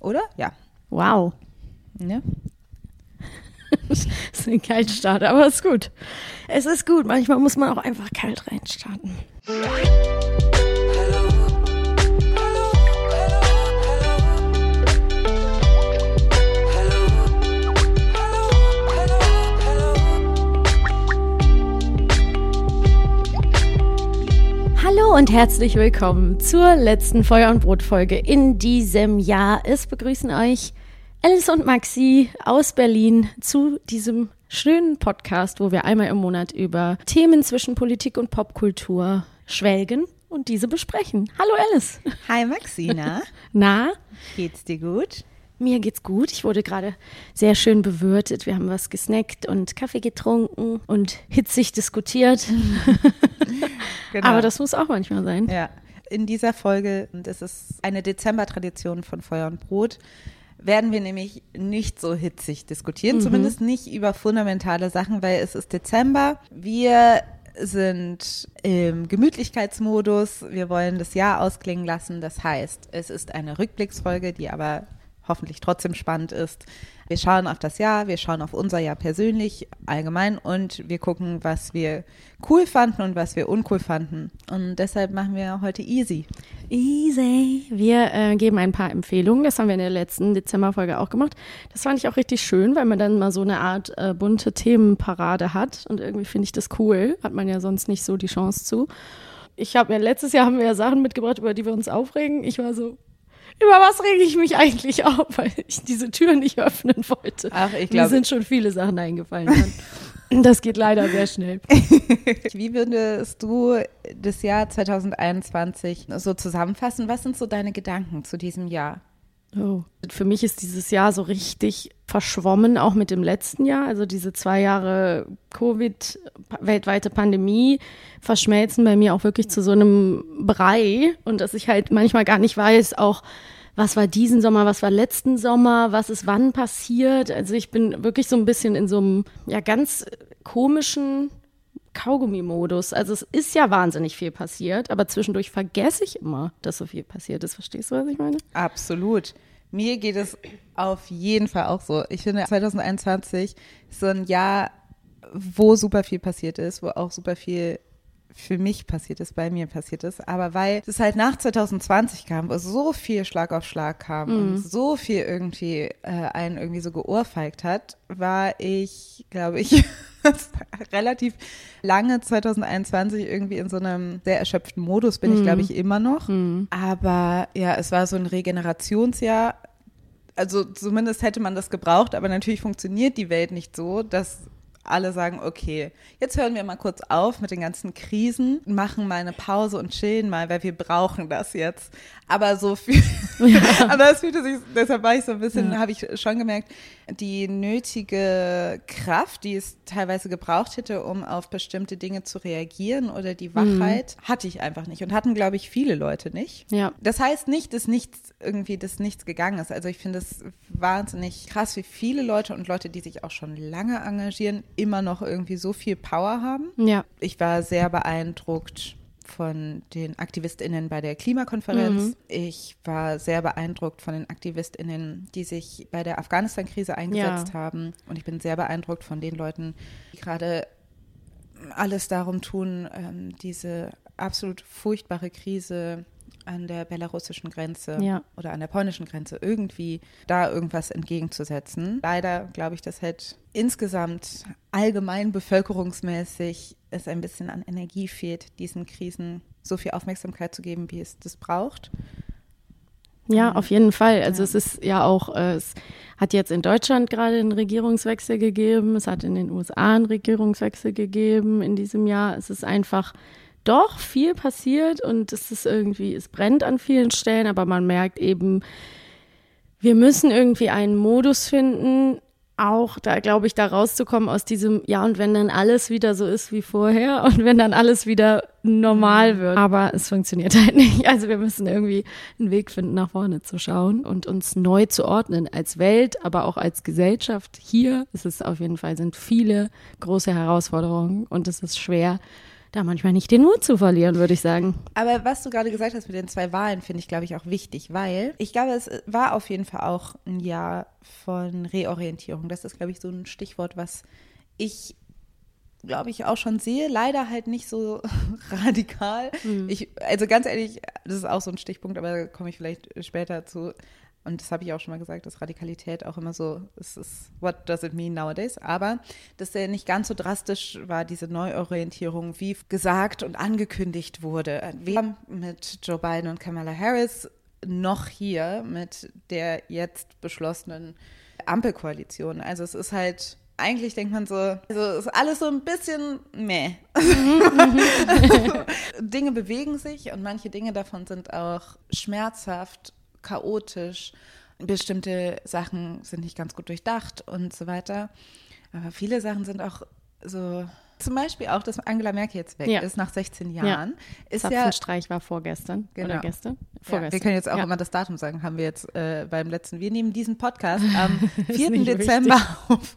Oder? Ja. Wow. ja. Das ist ein Kaltstart, aber ist gut. Es ist gut. Manchmal muss man auch einfach kalt reinstarten. Hallo und herzlich willkommen zur letzten Feuer- und Brot-Folge in diesem Jahr. Es begrüßen euch Alice und Maxi aus Berlin zu diesem schönen Podcast, wo wir einmal im Monat über Themen zwischen Politik und Popkultur schwelgen und diese besprechen. Hallo Alice. Hi Maxina. Na, Geht's dir gut? mir geht's gut. Ich wurde gerade sehr schön bewirtet. Wir haben was gesnackt und Kaffee getrunken und hitzig diskutiert. Genau. Aber das muss auch manchmal sein. Ja, in dieser Folge, und es ist eine Dezember-Tradition von Feuer und Brot, werden wir nämlich nicht so hitzig diskutieren, zumindest nicht über fundamentale Sachen, weil es ist Dezember. Wir sind im Gemütlichkeitsmodus. Wir wollen das Jahr ausklingen lassen. Das heißt, es ist eine Rückblicksfolge, die aber hoffentlich trotzdem spannend ist. Wir schauen auf das Jahr, wir schauen auf unser Jahr persönlich, allgemein und wir gucken, was wir cool fanden und was wir uncool fanden. Und deshalb machen wir heute easy. Easy. Wir äh, geben ein paar Empfehlungen. Das haben wir in der letzten Dezemberfolge auch gemacht. Das fand ich auch richtig schön, weil man dann mal so eine Art äh, bunte Themenparade hat. Und irgendwie finde ich das cool. Hat man ja sonst nicht so die Chance zu. Ich habe ja letztes Jahr haben wir ja Sachen mitgebracht, über die wir uns aufregen. Ich war so, über was rege ich mich eigentlich auf, weil ich diese Tür nicht öffnen wollte. Ach, ich Mir glaube- sind schon viele Sachen eingefallen. Das geht leider sehr schnell. Wie würdest du das Jahr 2021 so zusammenfassen? Was sind so deine Gedanken zu diesem Jahr? Oh. Für mich ist dieses Jahr so richtig verschwommen, auch mit dem letzten Jahr. Also diese zwei Jahre Covid, weltweite Pandemie verschmelzen bei mir auch wirklich zu so einem Brei und dass ich halt manchmal gar nicht weiß, auch was war diesen Sommer, was war letzten Sommer, was ist wann passiert. Also ich bin wirklich so ein bisschen in so einem ja ganz komischen Kaugummi-Modus. Also es ist ja wahnsinnig viel passiert, aber zwischendurch vergesse ich immer, dass so viel passiert ist. Verstehst du, was ich meine? Absolut. Mir geht es auf jeden Fall auch so. Ich finde 2021 ist so ein Jahr, wo super viel passiert ist, wo auch super viel für mich passiert ist, bei mir passiert ist, aber weil es halt nach 2020 kam, wo so viel Schlag auf Schlag kam und so viel irgendwie äh, einen irgendwie so geohrfeigt hat, war ich, glaube ich, relativ lange 2021 irgendwie in so einem sehr erschöpften Modus bin ich, glaube ich, immer noch. Aber ja, es war so ein Regenerationsjahr. Also zumindest hätte man das gebraucht, aber natürlich funktioniert die Welt nicht so, dass alle sagen, okay, jetzt hören wir mal kurz auf mit den ganzen Krisen, machen mal eine Pause und chillen mal, weil wir brauchen das jetzt. Aber so viel, aber es fühlte sich, deshalb war ich so ein bisschen, habe ich schon gemerkt, die nötige Kraft, die es teilweise gebraucht hätte, um auf bestimmte Dinge zu reagieren oder die Wachheit, hatte ich einfach nicht und hatten, glaube ich, viele Leute nicht. Ja. Das heißt nicht, dass nichts irgendwie, dass nichts gegangen ist. Also ich finde es wahnsinnig krass, wie viele Leute und Leute, die sich auch schon lange engagieren, immer noch irgendwie so viel Power haben. Ja. Ich war sehr beeindruckt von den AktivistInnen bei der Klimakonferenz. Mhm. Ich war sehr beeindruckt von den AktivistInnen, die sich bei der Afghanistan-Krise eingesetzt Ja. haben. Und ich bin sehr beeindruckt von den Leuten, die gerade alles darum tun, ähm, diese absolut furchtbare Krise an der belarussischen Grenze Ja. oder an der polnischen Grenze irgendwie da irgendwas entgegenzusetzen. Leider glaube ich, dass halt insgesamt allgemein bevölkerungsmäßig es ein bisschen an Energie fehlt, diesen Krisen so viel Aufmerksamkeit zu geben, wie es das braucht. Ja, auf jeden Fall. Also Ja. es ist ja auch, äh, es hat jetzt in Deutschland gerade einen Regierungswechsel gegeben, es hat in den USA einen Regierungswechsel gegeben in diesem Jahr. Es ist einfach doch viel passiert und es ist irgendwie, es brennt an vielen Stellen, aber man merkt eben, wir müssen irgendwie einen Modus finden, auch da glaube ich, da rauszukommen aus diesem, ja, und wenn dann alles wieder so ist wie vorher und wenn dann alles wieder normal wird. Aber es funktioniert halt nicht. Also wir müssen irgendwie einen Weg finden, nach vorne zu schauen und uns neu zu ordnen als Welt, aber auch als Gesellschaft. Hier ist es auf jeden Fall, sind viele große Herausforderungen und es ist schwer, da manchmal nicht den Mut zu verlieren, würde ich sagen. Aber was du gerade gesagt hast mit den zwei Wahlen, finde ich, glaube ich, auch wichtig, weil ich glaube, es war auf jeden Fall auch ein Jahr von Reorientierung. Das ist, glaube ich, so ein Stichwort, was ich, glaube ich, auch schon sehe. Leider halt nicht so radikal. Ich, also ganz ehrlich, das ist auch so ein Stichpunkt, aber da komme ich vielleicht später zu. Und das habe ich auch schon mal gesagt, dass Radikalität auch immer so, es ist, what does it mean nowadays? Aber dass der nicht ganz so drastisch war, diese Neuorientierung, wie gesagt und angekündigt wurde. Wir haben mit Joe Biden und Kamala Harris noch hier mit der jetzt beschlossenen Ampelkoalition. Also es ist halt, eigentlich denkt man so, also es ist alles so ein bisschen meh. Dinge bewegen sich und manche Dinge davon sind auch schmerzhaft, chaotisch. Bestimmte Sachen sind nicht ganz gut durchdacht und so weiter. Aber viele Sachen sind auch so, zum Beispiel auch, dass Angela Merkel jetzt weg Ja. ist nach 16 Jahren, ist ja Zapfenstreich war vorgestern Genau. oder gestern? ja, Vorgestern. wir können jetzt auch Ja. immer das Datum sagen, haben wir jetzt äh, beim letzten. Wir nehmen diesen Podcast am 4. nicht Dezember auf.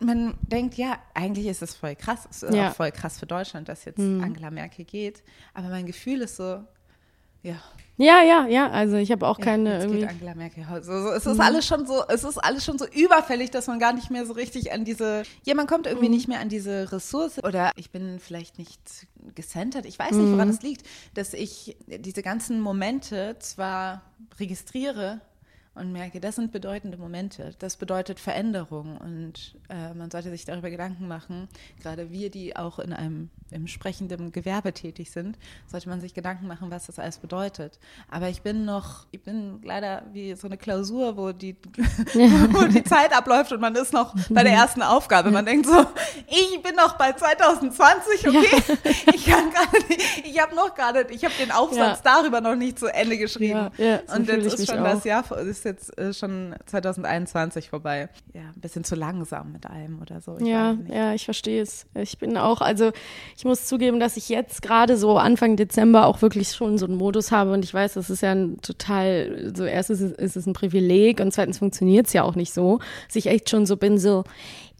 Man denkt, ja, eigentlich ist es voll krass. Es ist Ja. auch voll krass für Deutschland, dass jetzt Mhm. Angela Merkel geht. Aber mein Gefühl ist so, ja, Ja, ja, ja. Also ich habe auch ja, keine jetzt irgendwie. geht Angela Merkel. So, so, es ist alles schon so, es ist alles schon so überfällig, dass man gar nicht mehr so richtig an diese, ja, man kommt Mhm. irgendwie nicht mehr an diese Ressource oder ich bin vielleicht nicht gecentert. Ich weiß nicht, Mhm. woran es liegt, dass ich diese ganzen Momente zwar registriere und merke, das sind bedeutende Momente. Das bedeutet Veränderung und äh, man sollte sich darüber Gedanken machen. Gerade wir, die auch in einem im sprechenden Gewerbe tätig sind, sollte man sich Gedanken machen, was das alles bedeutet. Aber ich bin noch, ich bin leider wie so eine Klausur, wo die, wo die Zeit abläuft und man ist noch bei der ersten Aufgabe. Man denkt so, ich bin noch bei 2020, okay? Ich kann gerade, ich habe noch gerade, ich habe den Aufsatz darüber noch nicht zu Ende geschrieben. Ja, ja, so und jetzt ist schon auch. das Jahr, vor- ist jetzt äh, schon 2021 vorbei. Ja, ein bisschen zu langsam mit allem oder so. Ich Ja, ja, ich verstehe es. Ich bin auch, also ich muss zugeben, dass ich jetzt gerade so Anfang Dezember auch wirklich schon so einen Modus habe und ich weiß, das ist ja ein total, so erstens ist, es- ist es ein Privileg und zweitens funktioniert es ja auch nicht so, dass ich echt schon so bin, so,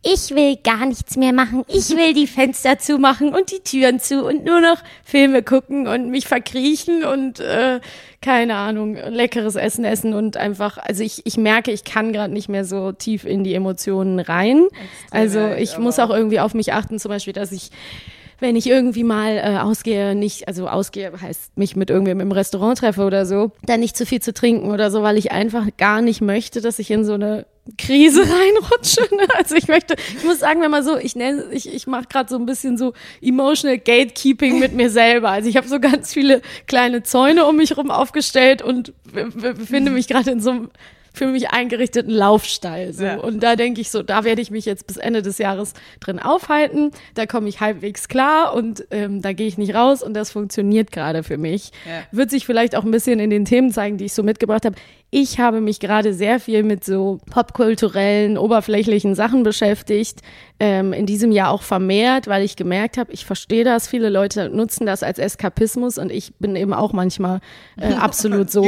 ich will gar nichts mehr machen. Ich will die Fenster zumachen und die Türen zu und nur noch Filme gucken und mich verkriechen und äh, keine Ahnung, leckeres Essen essen und einfach, also ich, ich merke, ich kann gerade nicht mehr so tief in die Emotionen rein. also ich muss auch irgendwie auf mich achten, zum Beispiel, dass ich wenn ich irgendwie mal äh, ausgehe, nicht, also ausgehe heißt mich mit irgendwem im Restaurant treffe oder so, dann nicht zu viel zu trinken oder so, weil ich einfach gar nicht möchte, dass ich in so eine Krise reinrutsche. Ne? Also ich möchte, ich muss sagen, wenn mal so, ich nenne, ich, ich mache gerade so ein bisschen so emotional Gatekeeping mit mir selber. Also ich habe so ganz viele kleine Zäune um mich rum aufgestellt und be- be- befinde mich gerade in so einem für mich eingerichteten Laufstall. So. Ja. Und da denke ich so, da werde ich mich jetzt bis Ende des Jahres drin aufhalten. Da komme ich halbwegs klar und ähm, da gehe ich nicht raus und das funktioniert gerade für mich. Ja. Wird sich vielleicht auch ein bisschen in den Themen zeigen, die ich so mitgebracht habe. Ich habe mich gerade sehr viel mit so popkulturellen, oberflächlichen Sachen beschäftigt. Ähm, in diesem Jahr auch vermehrt, weil ich gemerkt habe, ich verstehe das. Viele Leute nutzen das als Eskapismus und ich bin eben auch manchmal äh, absolut so.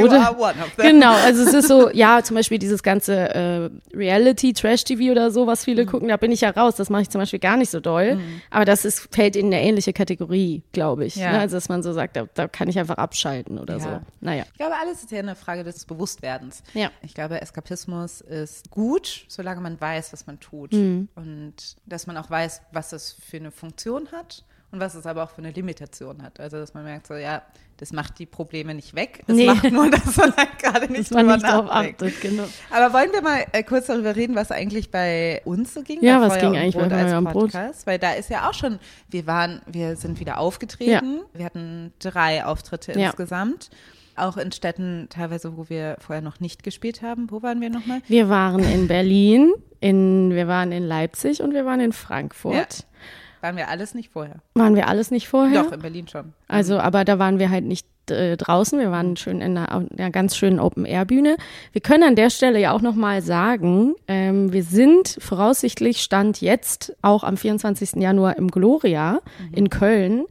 genau, also es ist so, ja, zum Beispiel dieses ganze äh, Reality, Trash-TV oder so, was viele mhm. gucken, da bin ich ja raus. Das mache ich zum Beispiel gar nicht so doll. Mhm. Aber das ist, fällt in eine ähnliche Kategorie, glaube ich. Ja. Ne? Also dass man so sagt, da, da, kann ich einfach abschalten oder ja. so. Naja. Ich glaube, alles ist ja eine Frage des Bewusstwerdens. Ja. Ich glaube, Eskapismus ist gut, solange man weiß, was man tut. Mhm. Und dass man auch weiß, was das für eine Funktion hat und was es aber auch für eine Limitation hat. Also, dass man merkt, so, ja, das macht die Probleme nicht weg. Es nee. macht nur, dass man halt gerade nicht, drüber nicht drauf achtet. Genau. Aber wollen wir mal äh, kurz darüber reden, was eigentlich bei uns so ging? Ja, was Feuer ging eigentlich Brot bei Feuer Podcast? Brot? Weil da ist ja auch schon, wir waren, wir sind wieder aufgetreten. Ja. Wir hatten drei Auftritte ja. insgesamt auch in Städten teilweise, wo wir vorher noch nicht gespielt haben. Wo waren wir nochmal? Wir waren in Berlin, in, wir waren in Leipzig und wir waren in Frankfurt. Ja. Waren wir alles nicht vorher? Waren wir alles nicht vorher? Doch, in Berlin schon. Also, aber da waren wir halt nicht äh, draußen. Wir waren schön in einer, einer ganz schönen Open-Air-Bühne. Wir können an der Stelle ja auch nochmal sagen, ähm, wir sind voraussichtlich Stand jetzt auch am 24. Januar im Gloria mhm. in Köln.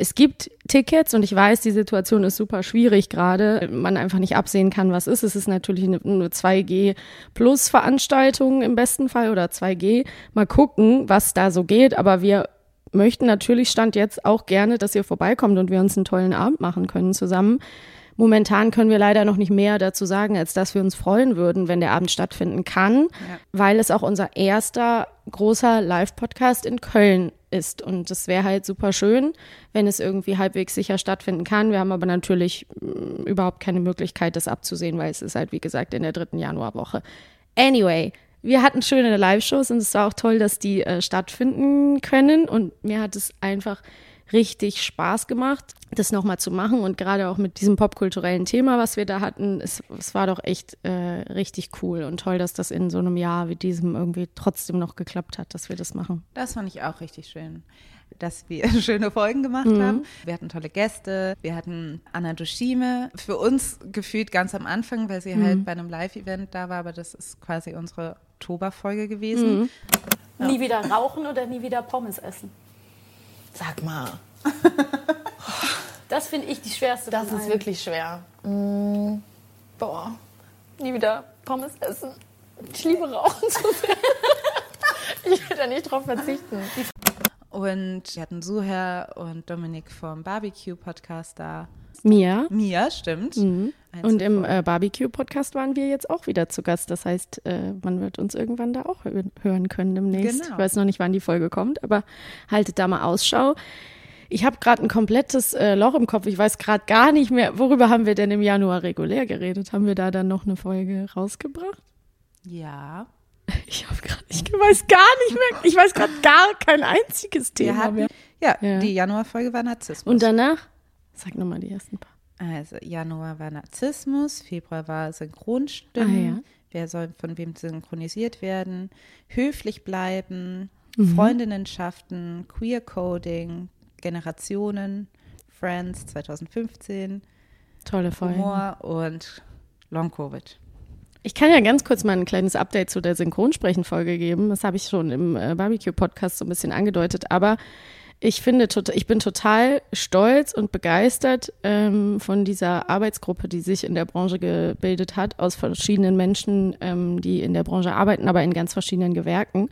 Es gibt Tickets und ich weiß, die Situation ist super schwierig gerade. Man einfach nicht absehen kann, was ist. Es ist natürlich eine, eine 2G Plus Veranstaltung im besten Fall oder 2G. Mal gucken, was da so geht. Aber wir möchten natürlich Stand jetzt auch gerne, dass ihr vorbeikommt und wir uns einen tollen Abend machen können zusammen. Momentan können wir leider noch nicht mehr dazu sagen, als dass wir uns freuen würden, wenn der Abend stattfinden kann, ja. weil es auch unser erster großer Live-Podcast in Köln ist. Und das wäre halt super schön, wenn es irgendwie halbwegs sicher stattfinden kann. Wir haben aber natürlich mh, mm, überhaupt keine Möglichkeit, das abzusehen, weil es ist halt, wie gesagt, in der dritten Januarwoche. Anyway, wir hatten schöne Live-Shows und es war auch toll, dass die äh, stattfinden können. Und mir hat es einfach richtig Spaß gemacht, das nochmal zu machen. Und gerade auch mit diesem popkulturellen Thema, was wir da hatten, es, es war doch echt äh, richtig cool und toll, dass das in so einem Jahr wie diesem irgendwie trotzdem noch geklappt hat, dass wir das machen. Das fand ich auch richtig schön dass wir schöne Folgen gemacht mhm. haben. Wir hatten tolle Gäste. Wir hatten Anna Dushime. Für uns gefühlt ganz am Anfang, weil sie halt mhm. halt bei einem Live-Event da war, aber das ist quasi unsere Oktoberfolge gewesen. Mhm. Ja. Nie wieder rauchen oder nie wieder Pommes essen? Sag mal. das finde ich die schwerste. Das ist wirklich schwer. Mm, boah, nie wieder Pommes essen. Ich liebe Rauchen zu sehr. ich will da nicht drauf verzichten. Und wir hatten Suher und Dominik vom Barbecue-Podcast da. Mia. Mia, stimmt. Mhm. Und im äh, Barbecue-Podcast waren wir jetzt auch wieder zu Gast. Das heißt, äh, man wird uns irgendwann da auch hören können demnächst. Genau. Ich weiß noch nicht, wann die Folge kommt, aber haltet da mal Ausschau. Ich habe gerade ein komplettes äh, Loch im Kopf. Ich weiß gerade gar nicht mehr, worüber haben wir denn im Januar regulär geredet? Haben wir da dann noch eine Folge rausgebracht? Ja. Ich habe gerade, ich weiß gar nicht mehr, ich weiß gerade gar kein einziges Thema hatten, mehr. Ja, ja. die Januarfolge war Narzissmus. Und danach? Sag nochmal die ersten paar. Also Januar war Narzissmus, Februar war Synchronstimmen, ah, ja. wer soll von wem synchronisiert werden, höflich bleiben, mhm. Freundinnenschaften, Queer Coding, Generationen, Friends 2015, tolle Folge. Humor und Long Covid. Ich kann ja ganz kurz mal ein kleines Update zu der Synchronsprechen-Folge geben. Das habe ich schon im äh, Barbecue-Podcast so ein bisschen angedeutet. Aber ich finde, ich bin total stolz und begeistert ähm, von dieser Arbeitsgruppe, die sich in der Branche gebildet hat, aus verschiedenen Menschen, ähm, die in der Branche arbeiten, aber in ganz verschiedenen Gewerken.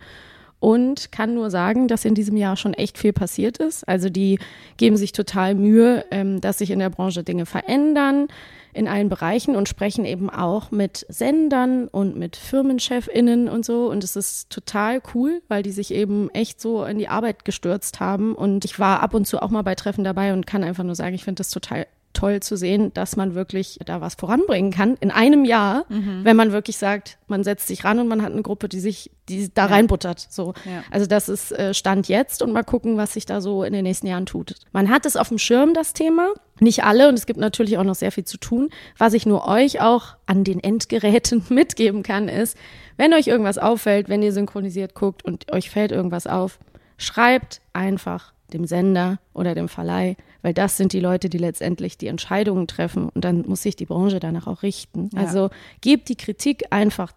Und kann nur sagen, dass in diesem Jahr schon echt viel passiert ist. Also die geben sich total Mühe, ähm, dass sich in der Branche Dinge verändern in allen Bereichen und sprechen eben auch mit Sendern und mit FirmenchefInnen und so. Und es ist total cool, weil die sich eben echt so in die Arbeit gestürzt haben. Und ich war ab und zu auch mal bei Treffen dabei und kann einfach nur sagen, ich finde das total toll zu sehen, dass man wirklich da was voranbringen kann in einem Jahr, mhm. wenn man wirklich sagt, man setzt sich ran und man hat eine Gruppe, die sich, die da ja. reinbuttert. So. Ja. Also das ist äh, Stand jetzt und mal gucken, was sich da so in den nächsten Jahren tut. Man hat es auf dem Schirm, das Thema. Nicht alle und es gibt natürlich auch noch sehr viel zu tun. Was ich nur euch auch an den Endgeräten mitgeben kann, ist, wenn euch irgendwas auffällt, wenn ihr synchronisiert guckt und euch fällt irgendwas auf, schreibt einfach dem Sender oder dem Verleih, weil das sind die Leute, die letztendlich die Entscheidungen treffen und dann muss sich die Branche danach auch richten. Ja. Also gebt die Kritik einfach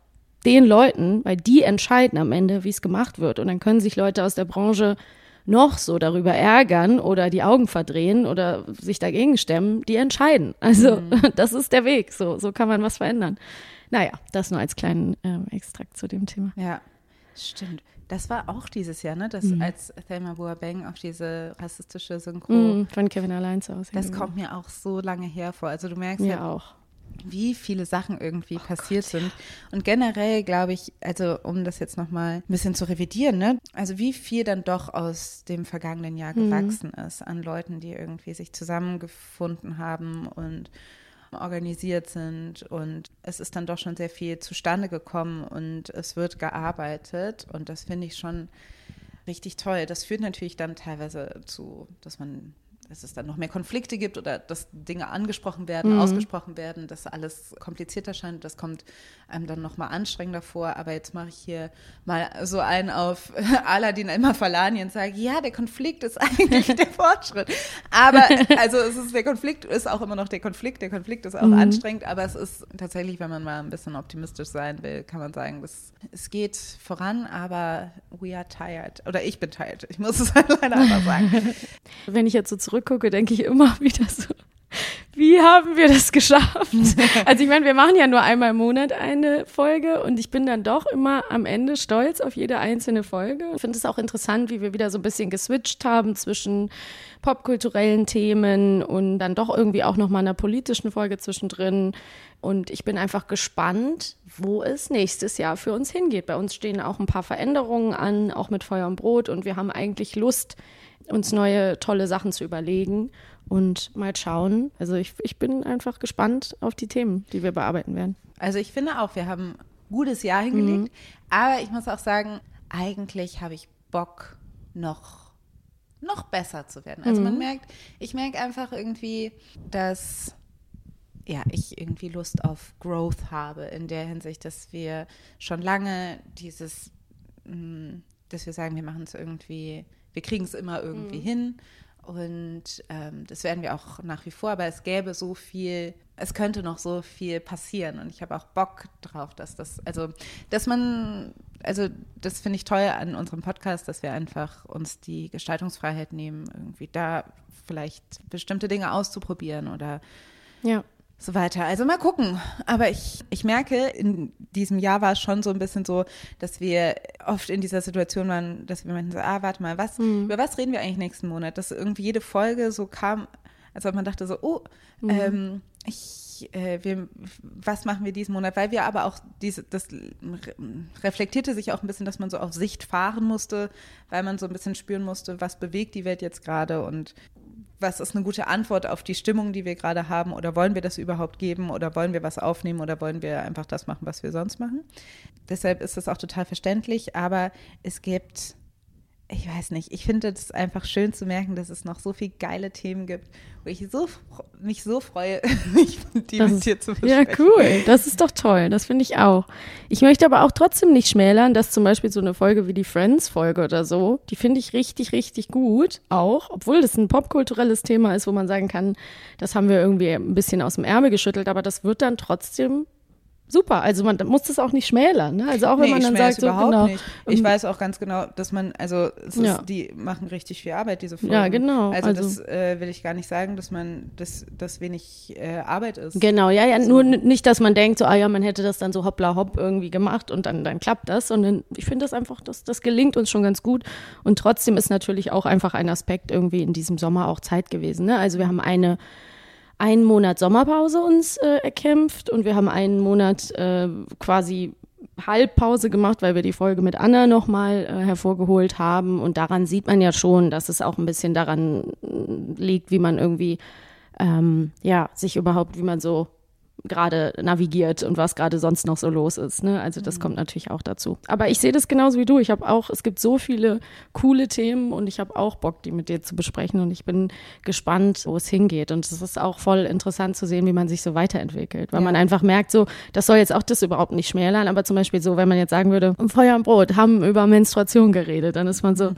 den Leuten, weil die entscheiden am Ende, wie es gemacht wird. Und dann können sich Leute aus der Branche noch so darüber ärgern oder die Augen verdrehen oder sich dagegen stemmen, die entscheiden. Also mhm. das ist der Weg. So, so kann man was verändern. Naja, das nur als kleinen ähm, Extrakt zu dem Thema. Ja, stimmt. Das war auch dieses Jahr, ne? Das, mhm. Als Thelma Boabeng auf diese rassistische Synchro. Mhm, von Kevin Allein aus. Das kommt mir auch so lange her vor. Also du merkst ja, ja auch wie viele Sachen irgendwie oh passiert Gott, sind. Ja. Und generell glaube ich, also um das jetzt nochmal ein bisschen zu revidieren, ne? also wie viel dann doch aus dem vergangenen Jahr mhm. gewachsen mhm. ist an Leuten, die irgendwie sich zusammengefunden haben und organisiert sind und es ist dann doch schon sehr viel zustande gekommen und es wird gearbeitet und das finde ich schon richtig toll. Das führt natürlich dann teilweise zu, dass man dass es dann noch mehr Konflikte gibt oder dass Dinge angesprochen werden, mhm. ausgesprochen werden, dass alles komplizierter scheint. Das kommt einem dann nochmal anstrengender vor. Aber jetzt mache ich hier mal so einen auf Aladdin immer Falani und sage, ja, der Konflikt ist eigentlich der Fortschritt. Aber also es ist, der Konflikt ist auch immer noch der Konflikt. Der Konflikt ist auch mhm. anstrengend, aber es ist tatsächlich, wenn man mal ein bisschen optimistisch sein will, kann man sagen, das, es geht voran, aber we are tired. Oder ich bin tired. Ich muss es halt leider einfach sagen. Wenn ich jetzt so zurück zurückgucke, denke ich immer wieder so, wie haben wir das geschafft? Also ich meine, wir machen ja nur einmal im Monat eine Folge und ich bin dann doch immer am Ende stolz auf jede einzelne Folge. Ich finde es auch interessant, wie wir wieder so ein bisschen geswitcht haben zwischen popkulturellen Themen und dann doch irgendwie auch nochmal einer politischen Folge zwischendrin. Und ich bin einfach gespannt, wo es nächstes Jahr für uns hingeht. Bei uns stehen auch ein paar Veränderungen an, auch mit Feuer und Brot und wir haben eigentlich Lust, uns neue tolle Sachen zu überlegen und mal schauen. Also ich, ich bin einfach gespannt auf die Themen, die wir bearbeiten werden. Also ich finde auch, wir haben ein gutes Jahr hingelegt, mhm. aber ich muss auch sagen, eigentlich habe ich Bock noch noch besser zu werden. Also mhm. man merkt, ich merke einfach irgendwie, dass ja, ich irgendwie Lust auf Growth habe in der Hinsicht, dass wir schon lange dieses, mm, dass wir sagen, wir machen es irgendwie wir kriegen es immer irgendwie mhm. hin. Und ähm, das werden wir auch nach wie vor, aber es gäbe so viel, es könnte noch so viel passieren. Und ich habe auch Bock drauf, dass das, also, dass man, also das finde ich toll an unserem Podcast, dass wir einfach uns die Gestaltungsfreiheit nehmen, irgendwie da vielleicht bestimmte Dinge auszuprobieren oder ja so weiter. Also mal gucken. Aber ich, ich merke, in diesem Jahr war es schon so ein bisschen so, dass wir oft in dieser Situation waren, dass wir meinten so, ah, warte mal, was, mhm. über was reden wir eigentlich nächsten Monat? Dass irgendwie jede Folge so kam, als ob man dachte so, oh, mhm. ähm, ich, äh, wir, was machen wir diesen Monat? Weil wir aber auch diese, das reflektierte sich auch ein bisschen, dass man so auf Sicht fahren musste, weil man so ein bisschen spüren musste, was bewegt die Welt jetzt gerade und was ist eine gute Antwort auf die Stimmung, die wir gerade haben? Oder wollen wir das überhaupt geben? Oder wollen wir was aufnehmen? Oder wollen wir einfach das machen, was wir sonst machen? Deshalb ist das auch total verständlich. Aber es gibt, ich weiß nicht, ich finde es einfach schön zu merken, dass es noch so viele geile Themen gibt wo ich so, mich so freue, mich die das mit dir zu besprechen. Ja, cool. Das ist doch toll. Das finde ich auch. Ich möchte aber auch trotzdem nicht schmälern, dass zum Beispiel so eine Folge wie die Friends-Folge oder so, die finde ich richtig, richtig gut. Auch, obwohl das ein popkulturelles Thema ist, wo man sagen kann, das haben wir irgendwie ein bisschen aus dem Ärmel geschüttelt, aber das wird dann trotzdem super. Also man muss das auch nicht schmälern. Ne? Also auch wenn nee, man dann sagt, so, genau. Ich ähm, weiß auch ganz genau, dass man, also ist, ja. die machen richtig viel Arbeit, diese Folgen. Ja, genau. Also, also das äh, will ich gar nicht sagen, dass man, dass das wenig äh, Arbeit ist. Genau, ja, ja, so. nur nicht, dass man denkt, so, ah ja, man hätte das dann so hoppla hopp irgendwie gemacht und dann, dann klappt das, sondern ich finde das einfach, das, das gelingt uns schon ganz gut. Und trotzdem ist natürlich auch einfach ein Aspekt irgendwie in diesem Sommer auch Zeit gewesen. Ne? Also wir haben eine einen Monat Sommerpause uns äh, erkämpft und wir haben einen Monat äh, quasi Halbpause gemacht, weil wir die Folge mit Anna nochmal äh, hervorgeholt haben. Und daran sieht man ja schon, dass es auch ein bisschen daran äh, liegt, wie man irgendwie, ähm, ja, sich überhaupt, wie man so gerade navigiert und was gerade sonst noch so los ist. Ne? Also das mhm. kommt natürlich auch dazu. Aber ich sehe das genauso wie du. Ich habe auch, es gibt so viele coole Themen und ich habe auch Bock, die mit dir zu besprechen und ich bin gespannt, wo es hingeht. Und es ist auch voll interessant zu sehen, wie man sich so weiterentwickelt, weil ja. man einfach merkt, so, das soll jetzt auch das überhaupt nicht schmälern, aber zum Beispiel so, wenn man jetzt sagen würde, Feuer und Brot haben über Menstruation geredet, dann ist man so,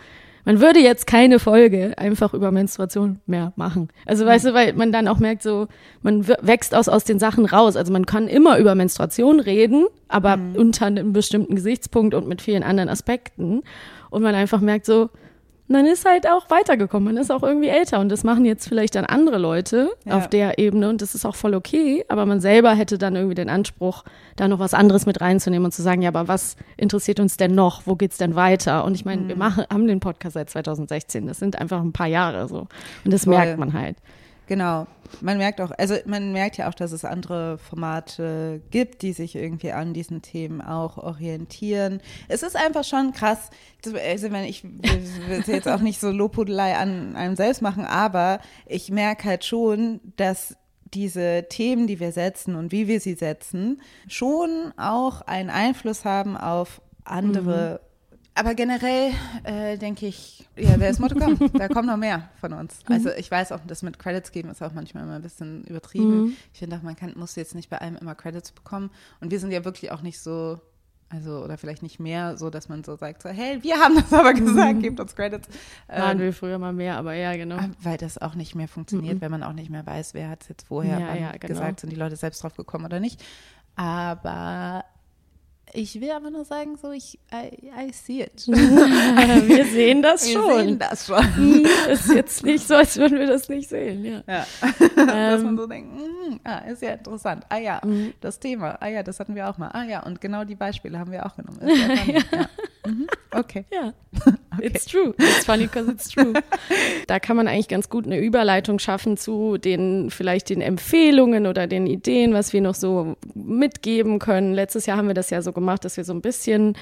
man würde jetzt keine Folge einfach über Menstruation mehr machen. Also weißt du, weil man dann auch merkt, so, man wächst aus, aus den Sachen raus. Also man kann immer über Menstruation reden, aber mhm. unter einem bestimmten Gesichtspunkt und mit vielen anderen Aspekten. Und man einfach merkt so, man ist halt auch weitergekommen, man ist auch irgendwie älter und das machen jetzt vielleicht dann andere Leute ja. auf der Ebene und das ist auch voll okay, aber man selber hätte dann irgendwie den Anspruch, da noch was anderes mit reinzunehmen und zu sagen, ja, aber was interessiert uns denn noch, wo geht's denn weiter? Und ich meine, mhm. wir machen, haben den Podcast seit 2016, das sind einfach ein paar Jahre so und das voll. merkt man halt. Genau. Man merkt auch, also man merkt ja auch, dass es andere Formate gibt, die sich irgendwie an diesen Themen auch orientieren. Es ist einfach schon krass, also wenn ich will jetzt auch nicht so Lobhudelei an einem selbst machen, aber ich merke halt schon, dass diese Themen, die wir setzen und wie wir sie setzen, schon auch einen Einfluss haben auf andere mhm aber generell äh, denke ich, ja, wer ist Motto kommt, da kommen noch mehr von uns. Mhm. Also ich weiß auch, das mit Credits geben ist auch manchmal immer ein bisschen übertrieben. Mhm. Ich finde auch, man kann, muss jetzt nicht bei allem immer Credits bekommen. Und wir sind ja wirklich auch nicht so, also oder vielleicht nicht mehr so, dass man so sagt, so, hey, wir haben das aber gesagt, mhm. gebt uns Credits. Waren ähm, wir früher mal mehr, aber ja, genau. Weil das auch nicht mehr funktioniert, mhm. wenn man auch nicht mehr weiß, wer hat es jetzt vorher ja, ja, genau. gesagt, sind die Leute selbst drauf gekommen oder nicht. Aber ich will aber nur sagen, so ich, I, I see it. wir sehen das wir schon. Wir sehen das schon. Hm, ist jetzt nicht so, als würden wir das nicht sehen, ja. ja. Dass man ähm. so denkt, mm, ah, ist ja interessant. Ah ja, mhm. das Thema. Ah ja, das hatten wir auch mal. Ah ja, und genau die Beispiele haben wir auch genommen. Ja ja. Mhm. Okay. Ja. Okay. It's true. It's funny because it's true. da kann man eigentlich ganz gut eine Überleitung schaffen zu den vielleicht den Empfehlungen oder den Ideen, was wir noch so mitgeben können. Letztes Jahr haben wir das ja so gemacht, dass wir so ein bisschen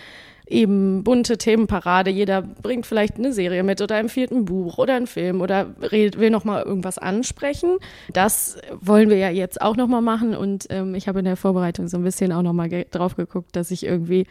eben bunte Themenparade. Jeder bringt vielleicht eine Serie mit oder empfiehlt ein Buch oder einen Film oder redet, will noch mal irgendwas ansprechen. Das wollen wir ja jetzt auch noch mal machen und ähm, ich habe in der Vorbereitung so ein bisschen auch noch mal drauf geguckt, dass ich irgendwie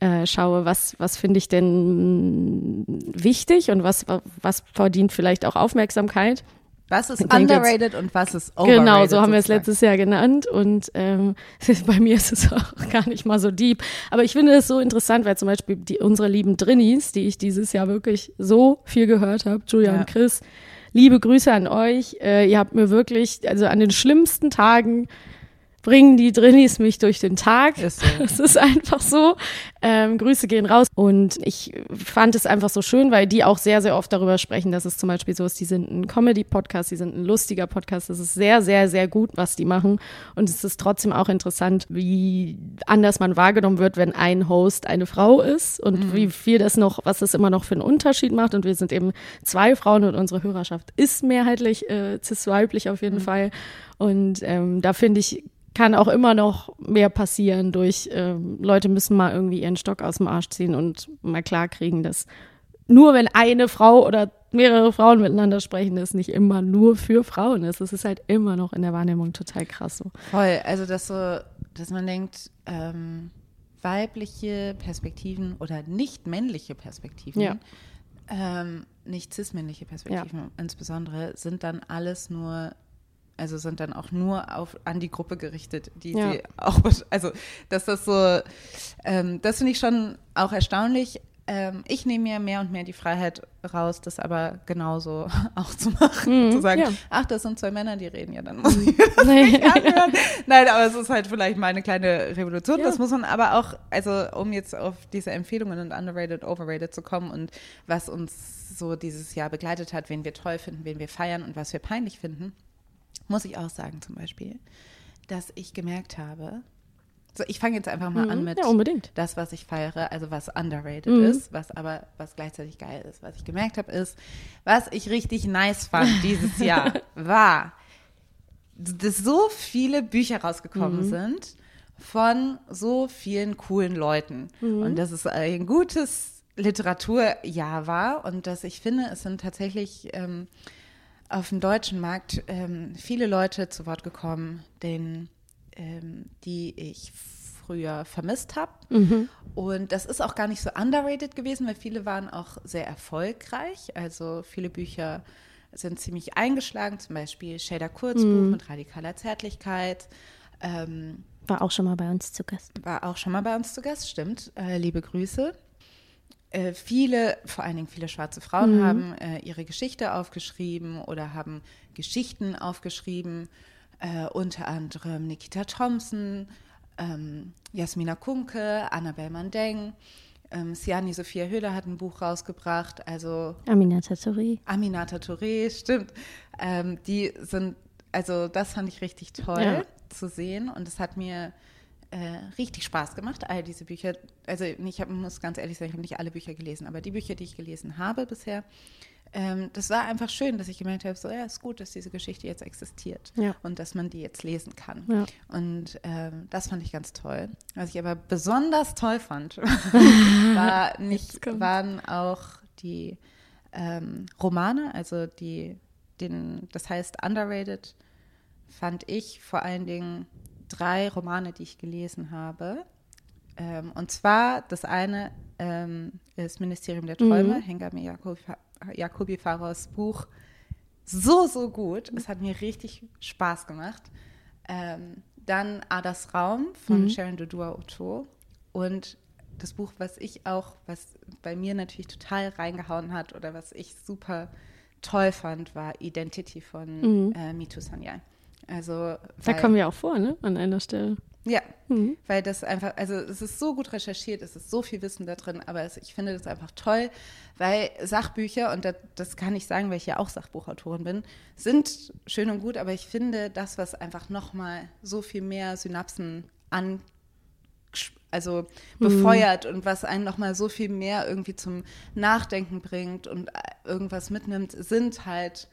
äh, schaue, was was finde ich denn wichtig und was was verdient vielleicht auch Aufmerksamkeit. Was ist underrated und was ist overrated? Genau, so haben wir es letztes Jahr genannt. Und ähm, bei mir ist es auch gar nicht mal so deep. Aber ich finde es so interessant, weil zum Beispiel die, unsere lieben Drinnies, die ich dieses Jahr wirklich so viel gehört habe, Julia ja. und Chris, liebe Grüße an euch. Äh, ihr habt mir wirklich, also an den schlimmsten Tagen bringen die Drinnies mich durch den Tag. Ist so. Es ist einfach so. Ähm, Grüße gehen raus. Und ich fand es einfach so schön, weil die auch sehr, sehr oft darüber sprechen, dass es zum Beispiel so ist, die sind ein Comedy-Podcast, die sind ein lustiger Podcast. Das ist sehr, sehr, sehr gut, was die machen. Und es ist trotzdem auch interessant, wie anders man wahrgenommen wird, wenn ein Host eine Frau ist und mhm. wie viel das noch, was das immer noch für einen Unterschied macht. Und wir sind eben zwei Frauen und unsere Hörerschaft ist mehrheitlich äh, cis-weiblich auf jeden mhm. Fall. Und ähm, da finde ich, kann auch immer noch mehr passieren durch ähm, Leute müssen mal irgendwie ihren Stock aus dem Arsch ziehen und mal klar kriegen, dass nur wenn eine Frau oder mehrere Frauen miteinander sprechen, das nicht immer nur für Frauen ist. Das ist halt immer noch in der Wahrnehmung total krass so. Voll, also dass so, dass man denkt, ähm, weibliche Perspektiven oder nicht männliche Perspektiven, ja. ähm, nicht cis-männliche Perspektiven ja. insbesondere, sind dann alles nur also sind dann auch nur auf, an die Gruppe gerichtet, die ja. sie auch, also dass das so, ähm, das finde ich schon auch erstaunlich. Ähm, ich nehme mir mehr und mehr die Freiheit raus, das aber genauso auch zu machen, mhm, zu sagen, ja. ach, das sind zwei Männer, die reden, ja, dann muss ich das nicht anhören. Nein, aber es ist halt vielleicht mal eine kleine Revolution, ja. das muss man aber auch, also um jetzt auf diese Empfehlungen und underrated, overrated zu kommen und was uns so dieses Jahr begleitet hat, wen wir toll finden, wen wir feiern und was wir peinlich finden muss ich auch sagen zum Beispiel, dass ich gemerkt habe, so, ich fange jetzt einfach mal mhm, an mit ja, unbedingt. das, was ich feiere, also was underrated mhm. ist, was aber was gleichzeitig geil ist. Was ich gemerkt habe, ist, was ich richtig nice fand dieses Jahr, war, dass so viele Bücher rausgekommen mhm. sind von so vielen coolen Leuten. Mhm. Und dass es ein gutes Literaturjahr war und dass ich finde, es sind tatsächlich ähm, auf dem deutschen Markt ähm, viele Leute zu Wort gekommen, den, ähm, die ich früher vermisst habe. Mhm. Und das ist auch gar nicht so underrated gewesen, weil viele waren auch sehr erfolgreich. Also viele Bücher sind ziemlich eingeschlagen, zum Beispiel Shader Kurzbuch mhm. mit radikaler Zärtlichkeit. Ähm, war auch schon mal bei uns zu Gast. War auch schon mal bei uns zu Gast, stimmt. Äh, liebe Grüße. Äh, viele, vor allen Dingen viele schwarze Frauen Mhm. haben äh, ihre Geschichte aufgeschrieben oder haben Geschichten aufgeschrieben, äh, unter anderem Nikita Thompson, ähm, Jasmina Kunke, Annabel Mandeng, ähm, Siani Sophia Höhler hat ein Buch rausgebracht, also Aminata Touré. Aminata Touré, stimmt. Ähm, die sind, also das fand ich richtig toll Ja. zu sehen und es hat mir richtig Spaß gemacht, all diese Bücher. Also ich hab, muss ganz ehrlich sagen, ich habe nicht alle Bücher gelesen, aber die Bücher, die ich gelesen habe bisher, ähm, das war einfach schön, dass ich gemerkt habe, so ja, ist gut, dass diese Geschichte jetzt existiert Ja. und dass man die jetzt lesen kann. Ja. Und ähm, das fand ich ganz toll. Was ich aber besonders toll fand, war nicht, waren auch die ähm, Romane, also die, den, das heißt Underrated, fand ich vor allen Dingen drei Romane, die ich gelesen habe. Ähm, und zwar das eine ähm, ist Ministerium der Träume, Hengame Jacobi, Jacobi Faros Buch. So, so gut. Es hat mir richtig Spaß gemacht. Ähm, dann Adas Raum von Sharon Dodua Otto. Und das Buch, was ich auch, was bei mir natürlich total reingehauen hat oder was ich super toll fand, war Identity von äh, Mitu Sanyal. Also, Da kommen wir auch vor, ne? An einer Stelle. ja, weil das einfach, also es ist so gut recherchiert, es ist so viel Wissen da drin, aber es, ich finde das einfach toll, weil Sachbücher, und das, das kann ich sagen, weil ich ja auch Sachbuchautorin bin, sind schön und gut, aber ich finde das, was einfach nochmal so viel mehr Synapsen an, also befeuert und was einen nochmal so viel mehr irgendwie zum Nachdenken bringt und äh, irgendwas mitnimmt, sind halt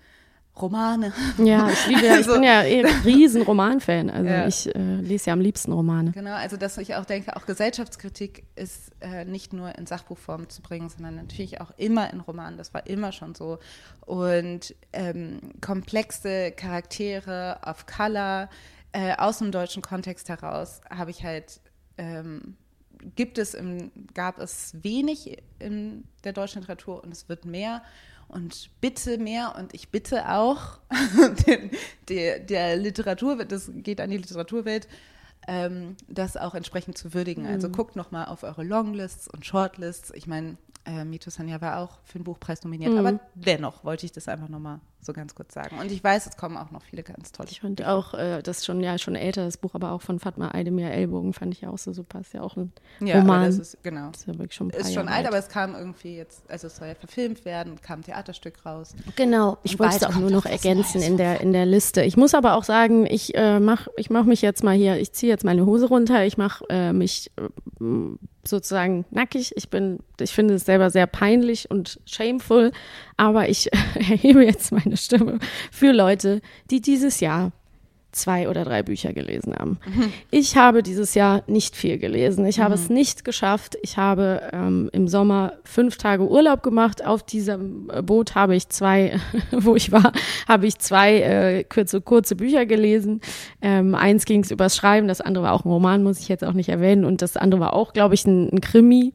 Romane. Ja, ich liebe ja, ich Also- bin ja eh riesen Romanfan. Also Ja. ich äh, lese ja am liebsten Romane. Genau, also dass ich auch denke, auch Gesellschaftskritik ist äh, nicht nur in Sachbuchform zu bringen, sondern natürlich auch immer in Romanen. Das war immer schon so. Und ähm, komplexe Charaktere of Color äh, aus dem deutschen Kontext heraus habe ich halt ähm, gibt es im, gab es wenig in der deutschen Literatur und es wird mehr und bitte mehr und ich bitte auch den, der, der Literaturwelt, das geht an die Literaturwelt, ähm, das auch entsprechend zu würdigen. Also guckt noch mal auf eure Longlists und Shortlists. Ich meine, äh, Mito Sanya war auch für den Buchpreis nominiert, aber dennoch wollte ich das einfach noch mal so ganz kurz sagen. Und ich weiß, es kommen auch noch viele ganz tolle. Ich fand auch, äh, das ist schon, ja, schon älter, das Buch, aber auch von Fatma Eidemir Ellbogen fand ich ja auch so super. Ist ja auch ein ja, Roman. das ist genau. ist ja wirklich schon Ist schon alt, aber es kam irgendwie jetzt, also es soll ja verfilmt werden, kam ein Theaterstück raus. Genau, ich wollte es auch nur noch ergänzen in der, in der Liste. Ich muss aber auch sagen, ich äh, mach, ich mach mich jetzt mal hier, ich ziehe jetzt meine Hose runter, ich mache äh, mich äh, sozusagen nackig. Ich bin, ich finde es selber sehr peinlich und shameful, aber ich erhebe jetzt meine Stimme für Leute, die dieses Jahr zwei oder drei Bücher gelesen haben. Ich habe dieses Jahr nicht viel gelesen. Ich habe es nicht geschafft. Ich habe ähm, im Sommer fünf Tage Urlaub gemacht. Auf diesem äh, Boot habe ich zwei, wo ich war, habe ich zwei äh, kurze, kurze Bücher gelesen. Ähm, eins ging es übers Schreiben, das andere war auch ein Roman, muss ich jetzt auch nicht erwähnen. Und das andere war auch, glaube ich, ein, ein Krimi.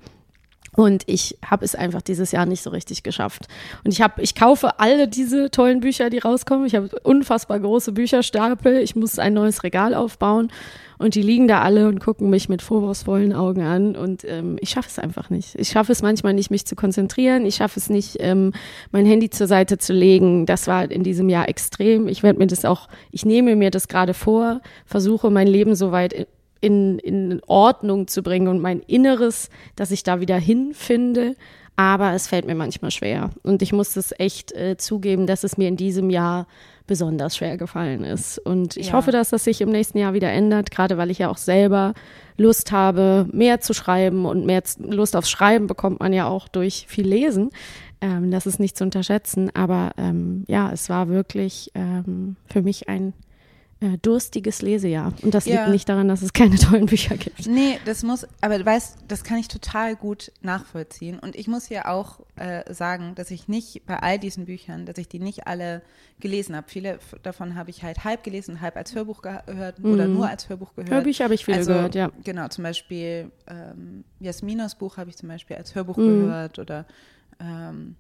Und ich habe es einfach dieses Jahr nicht so richtig geschafft. Und ich habe, ich kaufe alle diese tollen Bücher, die rauskommen. Ich habe unfassbar große Bücherstapel. Ich muss ein neues Regal aufbauen. Und die liegen da alle und gucken mich mit vorwurfsvollen Augen an. Und ähm, ich schaffe es einfach nicht. Ich schaffe es manchmal nicht, mich zu konzentrieren. Ich schaffe es nicht, ähm, mein Handy zur Seite zu legen. Das war in diesem Jahr extrem. Ich werde mir das auch, ich nehme mir das gerade vor, versuche mein Leben soweit in, in Ordnung zu bringen und mein Inneres, dass ich da wieder hinfinde. Aber es fällt mir manchmal schwer. Und ich muss es echt äh, zugeben, dass es mir in diesem Jahr besonders schwer gefallen ist. Und ich Ja. hoffe, dass das sich im nächsten Jahr wieder ändert, gerade weil ich ja auch selber Lust habe, mehr zu schreiben und mehr Lust aufs Schreiben bekommt man ja auch durch viel Lesen. Ähm, das ist nicht zu unterschätzen. Aber ähm, ja, es war wirklich ähm, für mich ein äh, durstiges Lesejahr. Und das Ja. liegt nicht daran, dass es keine tollen Bücher gibt. Nee, das muss, aber du weißt, das kann ich total gut nachvollziehen. Und ich muss ja auch äh, sagen, dass ich nicht bei all diesen Büchern, dass ich die nicht alle gelesen habe. Viele davon habe ich halt halb gelesen, halb als Hörbuch gehört oder nur als Hörbuch gehört. Hörbücher habe ich viele also, gehört, ja. Genau, zum Beispiel ähm, Jasminas Buch habe ich zum Beispiel als Hörbuch Mhm. gehört oder ähm,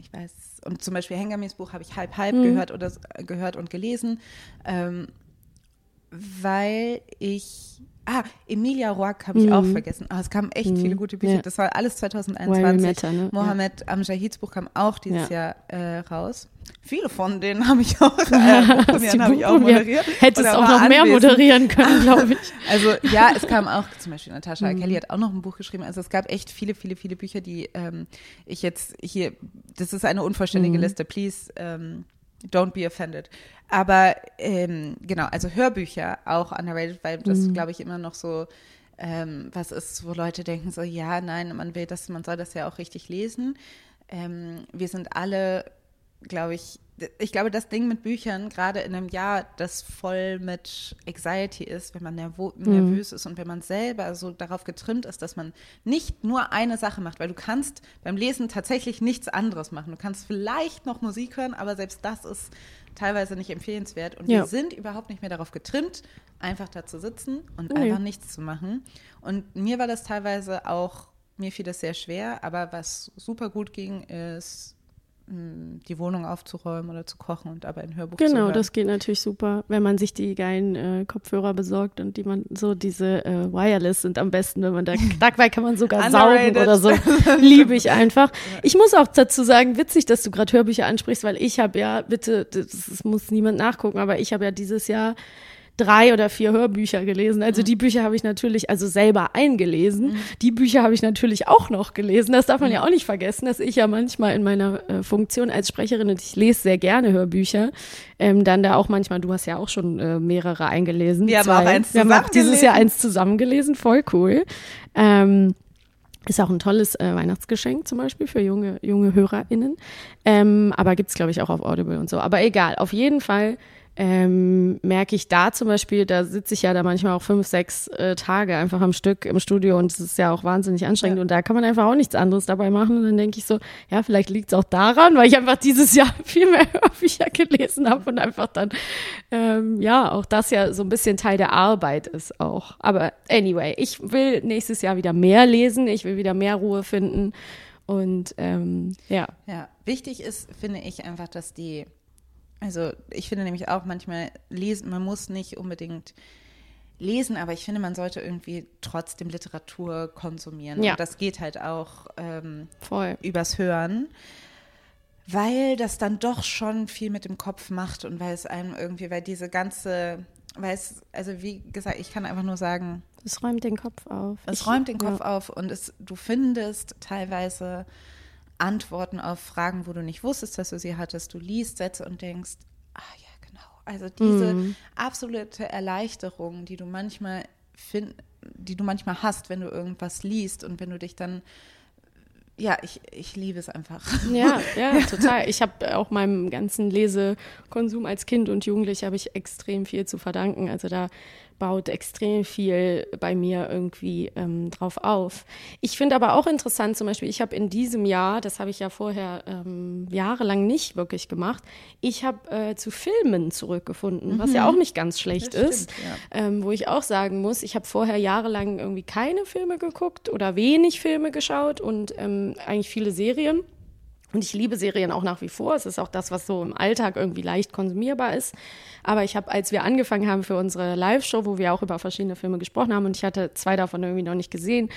ich weiß, und zum Beispiel Hengamis Buch habe ich halb halb Mhm. gehört oder s- gehört und gelesen, ähm, weil ich Ah, Emilia Roark habe ich Mhm. auch vergessen. Ah, es kamen echt Mhm. viele gute Bücher. Ja. Das war alles Why We 2021. Matter, ne? Mohammed Amjahids Buch kam auch dieses Ja. Jahr äh, raus. Viele von denen habe ich auch, äh, habe ich auch moderiert. Hättest auch noch mehr anwesend. moderieren können, glaube ich. Also ja, es kam auch, zum Beispiel Natascha Mhm. Kelly hat auch noch ein Buch geschrieben. Also es gab echt viele, viele, viele Bücher, die ähm, ich jetzt hier, das ist eine unvollständige Mhm. Liste, please ähm, don't be offended. Aber ähm, genau, also Hörbücher auch underrated, weil das, Mhm. glaube ich, immer noch so ähm, was ist, wo Leute denken so, ja, nein, man will das, man soll das ja auch richtig lesen. Ähm, wir sind alle, glaube ich, ich glaube, das Ding mit Büchern, gerade in einem Jahr, das voll mit Anxiety ist, wenn man nervo nervös ist und wenn man selber so darauf getrimmt ist, dass man nicht nur eine Sache macht, weil du kannst beim Lesen tatsächlich nichts anderes machen. Du kannst vielleicht noch Musik hören, aber selbst das ist teilweise nicht empfehlenswert. Und Ja. wir sind überhaupt nicht mehr darauf getrimmt, einfach da zu sitzen und Nee. einfach nichts zu machen. Und mir war das teilweise auch, mir fiel das sehr schwer, aber was super gut ging, ist die Wohnung aufzuräumen oder zu kochen und dabei ein Hörbuch zu Genau, hören. das geht natürlich super, wenn man sich die geilen äh, Kopfhörer besorgt und die man so diese äh, Wireless sind am besten, wenn man da dabei kann man sogar saugen oder so. Liebe ich einfach. Ich muss auch dazu sagen, witzig, dass du gerade Hörbücher ansprichst, weil ich habe ja, bitte, das, das muss niemand nachgucken, aber ich habe ja dieses Jahr drei oder vier Hörbücher gelesen. Also die Bücher habe ich natürlich also selber eingelesen. Die Bücher habe ich natürlich auch noch gelesen. Das darf man ja auch nicht vergessen, dass ich ja manchmal in meiner äh, Funktion als Sprecherin und ich lese sehr gerne Hörbücher, ähm, dann da auch manchmal, du hast ja auch schon äh, mehrere eingelesen. Wir haben zwei. auch eins Wir haben auch dieses Jahr eins zusammengelesen, voll cool. Ähm, ist auch ein tolles äh, Weihnachtsgeschenk zum Beispiel für junge, junge HörerInnen. Ähm, aber gibt's glaube ich, auch auf Audible und so. Aber egal, auf jeden Fall ähm, merke ich da zum Beispiel, da sitze ich ja da manchmal auch fünf, sechs äh, Tage einfach am Stück im Studio und es ist ja auch wahnsinnig anstrengend Ja. und da kann man einfach auch nichts anderes dabei machen und dann denke ich so, ja, vielleicht liegt's auch daran, weil ich einfach dieses Jahr viel mehr Hörbücher gelesen habe und einfach dann, ähm, ja, auch das ja so ein bisschen Teil der Arbeit ist auch. Aber anyway, ich will nächstes Jahr wieder mehr lesen, ich will wieder mehr Ruhe finden und ähm, ja. Ja, wichtig ist, finde ich einfach, dass die, also ich finde nämlich auch manchmal lesen, man muss nicht unbedingt lesen, aber ich finde, man sollte irgendwie trotzdem Literatur konsumieren. Ja. Und das geht halt auch ähm, übers Hören, weil das dann doch schon viel mit dem Kopf macht und weil es einem irgendwie, weil diese ganze, weil es, also wie gesagt, ich kann einfach nur sagen, Es räumt den Kopf auf. es Ich- räumt den Kopf ja. auf und es, du findest teilweise Antworten auf Fragen, wo du nicht wusstest, dass du sie hattest. Du liest Sätze und denkst, ah ja, genau. Also diese Mhm. absolute Erleichterung, die du manchmal find, die du manchmal hast, wenn du irgendwas liest und wenn du dich dann ja, ich, ich liebe es einfach. Ja, ja, total. Ich habe auch meinem ganzen Lesekonsum als Kind und Jugendliche habe ich extrem viel zu verdanken. Also da baut extrem viel bei mir irgendwie ähm, drauf auf. Ich finde aber auch interessant, zum Beispiel, ich habe in diesem Jahr, das habe ich ja vorher ähm, jahrelang nicht wirklich gemacht, ich habe äh, zu Filmen zurückgefunden, was ja auch nicht ganz schlecht Das ist. stimmt, Ähm, wo ich auch sagen muss, ich habe vorher jahrelang irgendwie keine Filme geguckt oder wenig Filme geschaut und ähm, eigentlich viele Serien. Und ich liebe Serien auch nach wie vor. Es ist auch das, was so im Alltag irgendwie leicht konsumierbar ist. Aber ich habe, als wir angefangen haben für unsere Live-Show, wo wir auch über verschiedene Filme gesprochen haben und ich hatte zwei davon irgendwie noch nicht gesehen,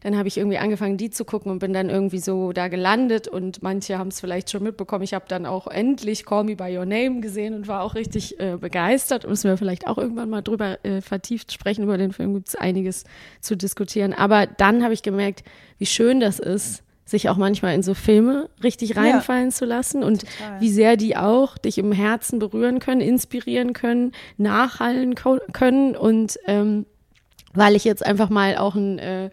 dann habe ich irgendwie angefangen, die zu gucken und bin dann irgendwie so da gelandet und manche haben es vielleicht schon mitbekommen. Ich habe dann auch endlich Call Me By Your Name gesehen und war auch richtig äh, begeistert. Müssen wir vielleicht auch irgendwann mal drüber äh, vertieft sprechen. Über den Film gibt es einiges zu diskutieren. Aber dann habe ich gemerkt, wie schön das ist, sich auch manchmal in so Filme richtig reinfallen zu lassen und Total. wie sehr die auch dich im Herzen berühren können, inspirieren können, nachhallen können und ähm, weil ich jetzt einfach mal auch ein, äh,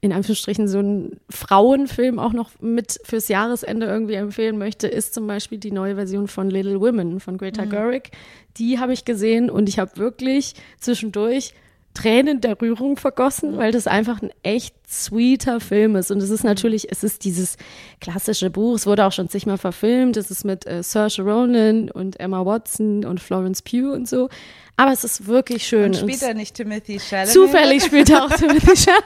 in Anführungsstrichen, so einen Frauenfilm auch noch mit fürs Jahresende irgendwie empfehlen möchte, ist zum Beispiel die neue Version von Little Women von Greta Gerwig. Die habe ich gesehen und ich habe wirklich zwischendurch Tränen der Rührung vergossen, weil das einfach ein echt sweeter Film ist. Und es ist natürlich, es ist dieses klassische Buch, es wurde auch schon zigmal verfilmt, es ist mit äh, Saoirse Ronan und Emma Watson und Florence Pugh und so. Aber es ist wirklich schön. Und spielt er nicht Timothy Chalamet? Zufällig spielt er auch Timothy Chalamet.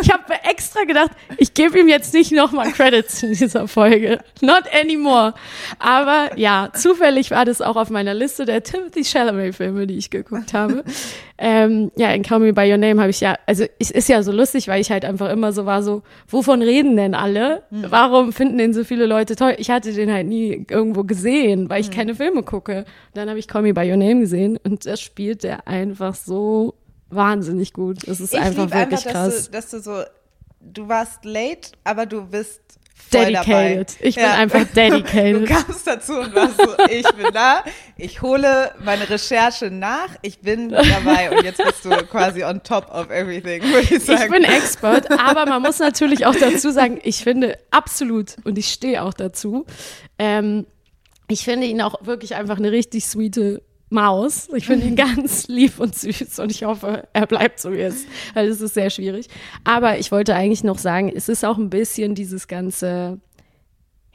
Ich habe extra gedacht, ich gebe ihm jetzt nicht nochmal Credits in dieser Folge. Not anymore. Aber ja, zufällig war das auch auf meiner Liste der Timothy Chalamet-Filme, die ich geguckt habe. Ähm, ja, in Call Me By Your Name habe ich ja, also es ist ja so lustig, weil ich halt einfach immer so war, so, wovon reden denn alle? Mhm. Warum finden den so viele Leute toll? Ich hatte den halt nie irgendwo gesehen, weil ich mhm. keine Filme gucke. Dann habe ich Call Me By Your Name gesehen und das spielt der einfach so wahnsinnig gut. Es ist ich einfach wirklich einfach, krass. Dass du, dass du so, du warst late, aber du bist dedicated. Ich ja. bin einfach dedicated. Du kamst dazu und warst so, ich bin da, ich hole meine Recherche nach, ich bin dabei und jetzt bist du quasi on top of everything, würde ich sagen. Ich bin Expert, aber man muss natürlich auch dazu sagen, ich finde absolut, und ich stehe auch dazu, ähm, ich finde ihn auch wirklich einfach eine richtig sweete Maus. Ich finde ihn ganz lieb und süß und ich hoffe, er bleibt so wie es, weil es ist sehr schwierig. Aber ich wollte eigentlich noch sagen, es ist auch ein bisschen dieses ganze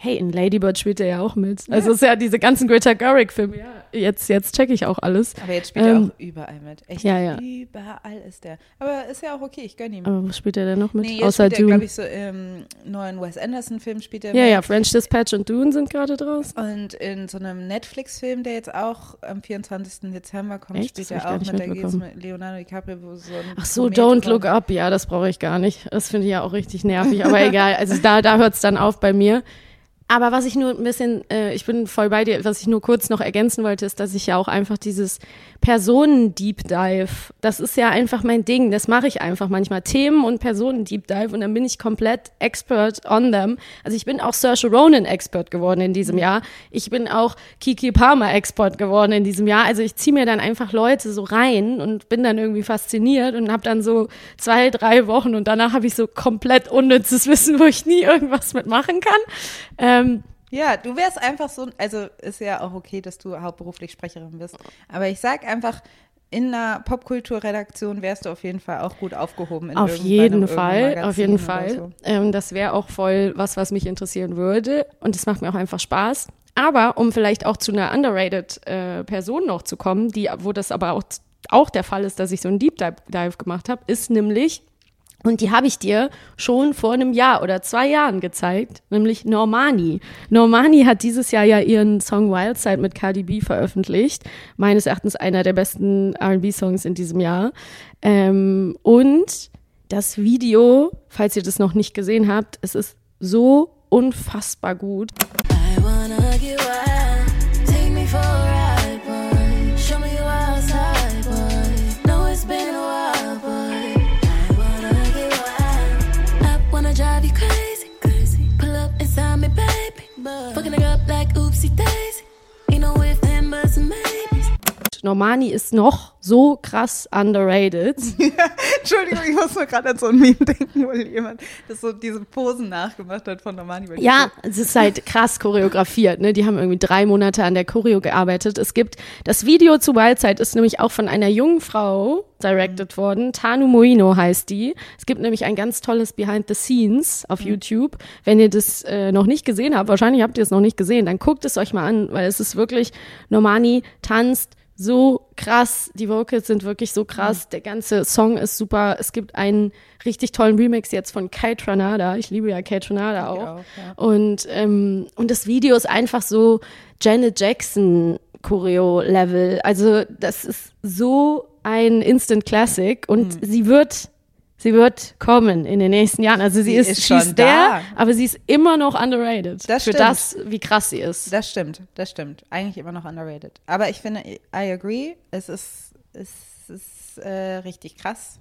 hey, in Ladybird spielt er ja auch mit. Also es ist ja diese ganzen Greta Gerwig-Filme. Ja, jetzt, jetzt checke ich auch alles. Aber jetzt spielt ähm, er auch überall mit. Echt, ja, ja. überall ist der. Aber ist ja auch okay, ich gönne ihm. Aber was spielt er denn noch mit? Nee, Außer spielt Dune. glaube ich, so im neuen Wes Anderson-Film spielt er Ja, mit. ja, French Dispatch und Dune sind gerade draus. Und in so einem Netflix-Film, der jetzt auch am 24. Dezember kommt, Echt? spielt er auch mit, da geht mit Leonardo DiCaprio, wo so ein Ach so, Don't Look Up, ja, das brauche ich gar nicht. Das finde ich ja auch richtig nervig, aber egal. Also da, da hört es dann auf bei mir. Aber was ich nur ein bisschen, äh, ich bin voll bei dir, was ich nur kurz noch ergänzen wollte, ist, dass ich ja auch einfach dieses Personen-Deep Dive, das ist ja einfach mein Ding, das mache ich einfach manchmal. Themen und Personen-Deep Dive und dann bin ich komplett expert on them. Also ich bin auch Saoirse Ronan Expert geworden in diesem Jahr. Ich bin auch Kiki Palmer Expert geworden in diesem Jahr. Also ich ziehe mir dann einfach Leute so rein und bin dann irgendwie fasziniert und habe dann so zwei, drei Wochen und danach habe ich so komplett unnützes Wissen, wo ich nie irgendwas mitmachen kann. Ähm, ja, du wärst einfach so, also ist ja auch okay, dass du hauptberuflich Sprecherin bist. Aber ich sag einfach, in einer Popkulturredaktion wärst du auf jeden Fall auch gut aufgehoben. auf jeden Fall, auf jeden Fall. So. Ähm, das wäre auch voll was, was mich interessieren würde. Und es macht mir auch einfach Spaß. Aber um vielleicht auch zu einer underrated äh, Person noch zu kommen, die, wo das aber auch, auch der Fall ist, dass ich so einen Deep Dive gemacht habe, ist nämlich und die habe ich dir schon vor einem Jahr oder zwei Jahren gezeigt, nämlich Normani. Normani hat dieses Jahr ja ihren Song Wildside mit Cardi B veröffentlicht. Meines Erachtens einer der besten R&B-Songs in diesem Jahr. Ähm, und das Video, falls ihr das noch nicht gesehen habt, es ist so unfassbar gut. I wanna get wild, Normani ist noch so krass underrated. Entschuldigung, ich muss nur gerade an so ein Meme denken, wo jemand das so diese Posen nachgemacht hat von Normani. Ja, es ist halt krass choreografiert. Ne? Die haben irgendwie drei Monate an der Choreo gearbeitet. Es gibt das Video zu Wildside ist nämlich auch von einer jungen Frau directed mhm. worden. Tanu Moino heißt die. Es gibt nämlich ein ganz tolles Behind the Scenes auf mhm. YouTube. Wenn ihr das äh, noch nicht gesehen habt, wahrscheinlich habt ihr es noch nicht gesehen, dann guckt es euch mal an, weil es ist wirklich Normani tanzt so krass. Die Vocals sind wirklich so krass. Mhm. Der ganze Song ist super. Es gibt einen richtig tollen Remix jetzt von Kate Tranada. Ich liebe ja Kate Tranada auch. auch ja. Und, ähm, und das Video ist einfach so Janet Jackson Choreo-Level. Also das ist so ein Instant Classic und mhm. sie wird sie wird kommen in den nächsten Jahren. Also sie, sie ist, ist schon der, aber sie ist immer noch underrated. Das für stimmt. das, wie krass sie ist. Das stimmt, das stimmt. Eigentlich immer noch underrated. Aber ich finde, I agree, es ist, es ist äh, richtig krass.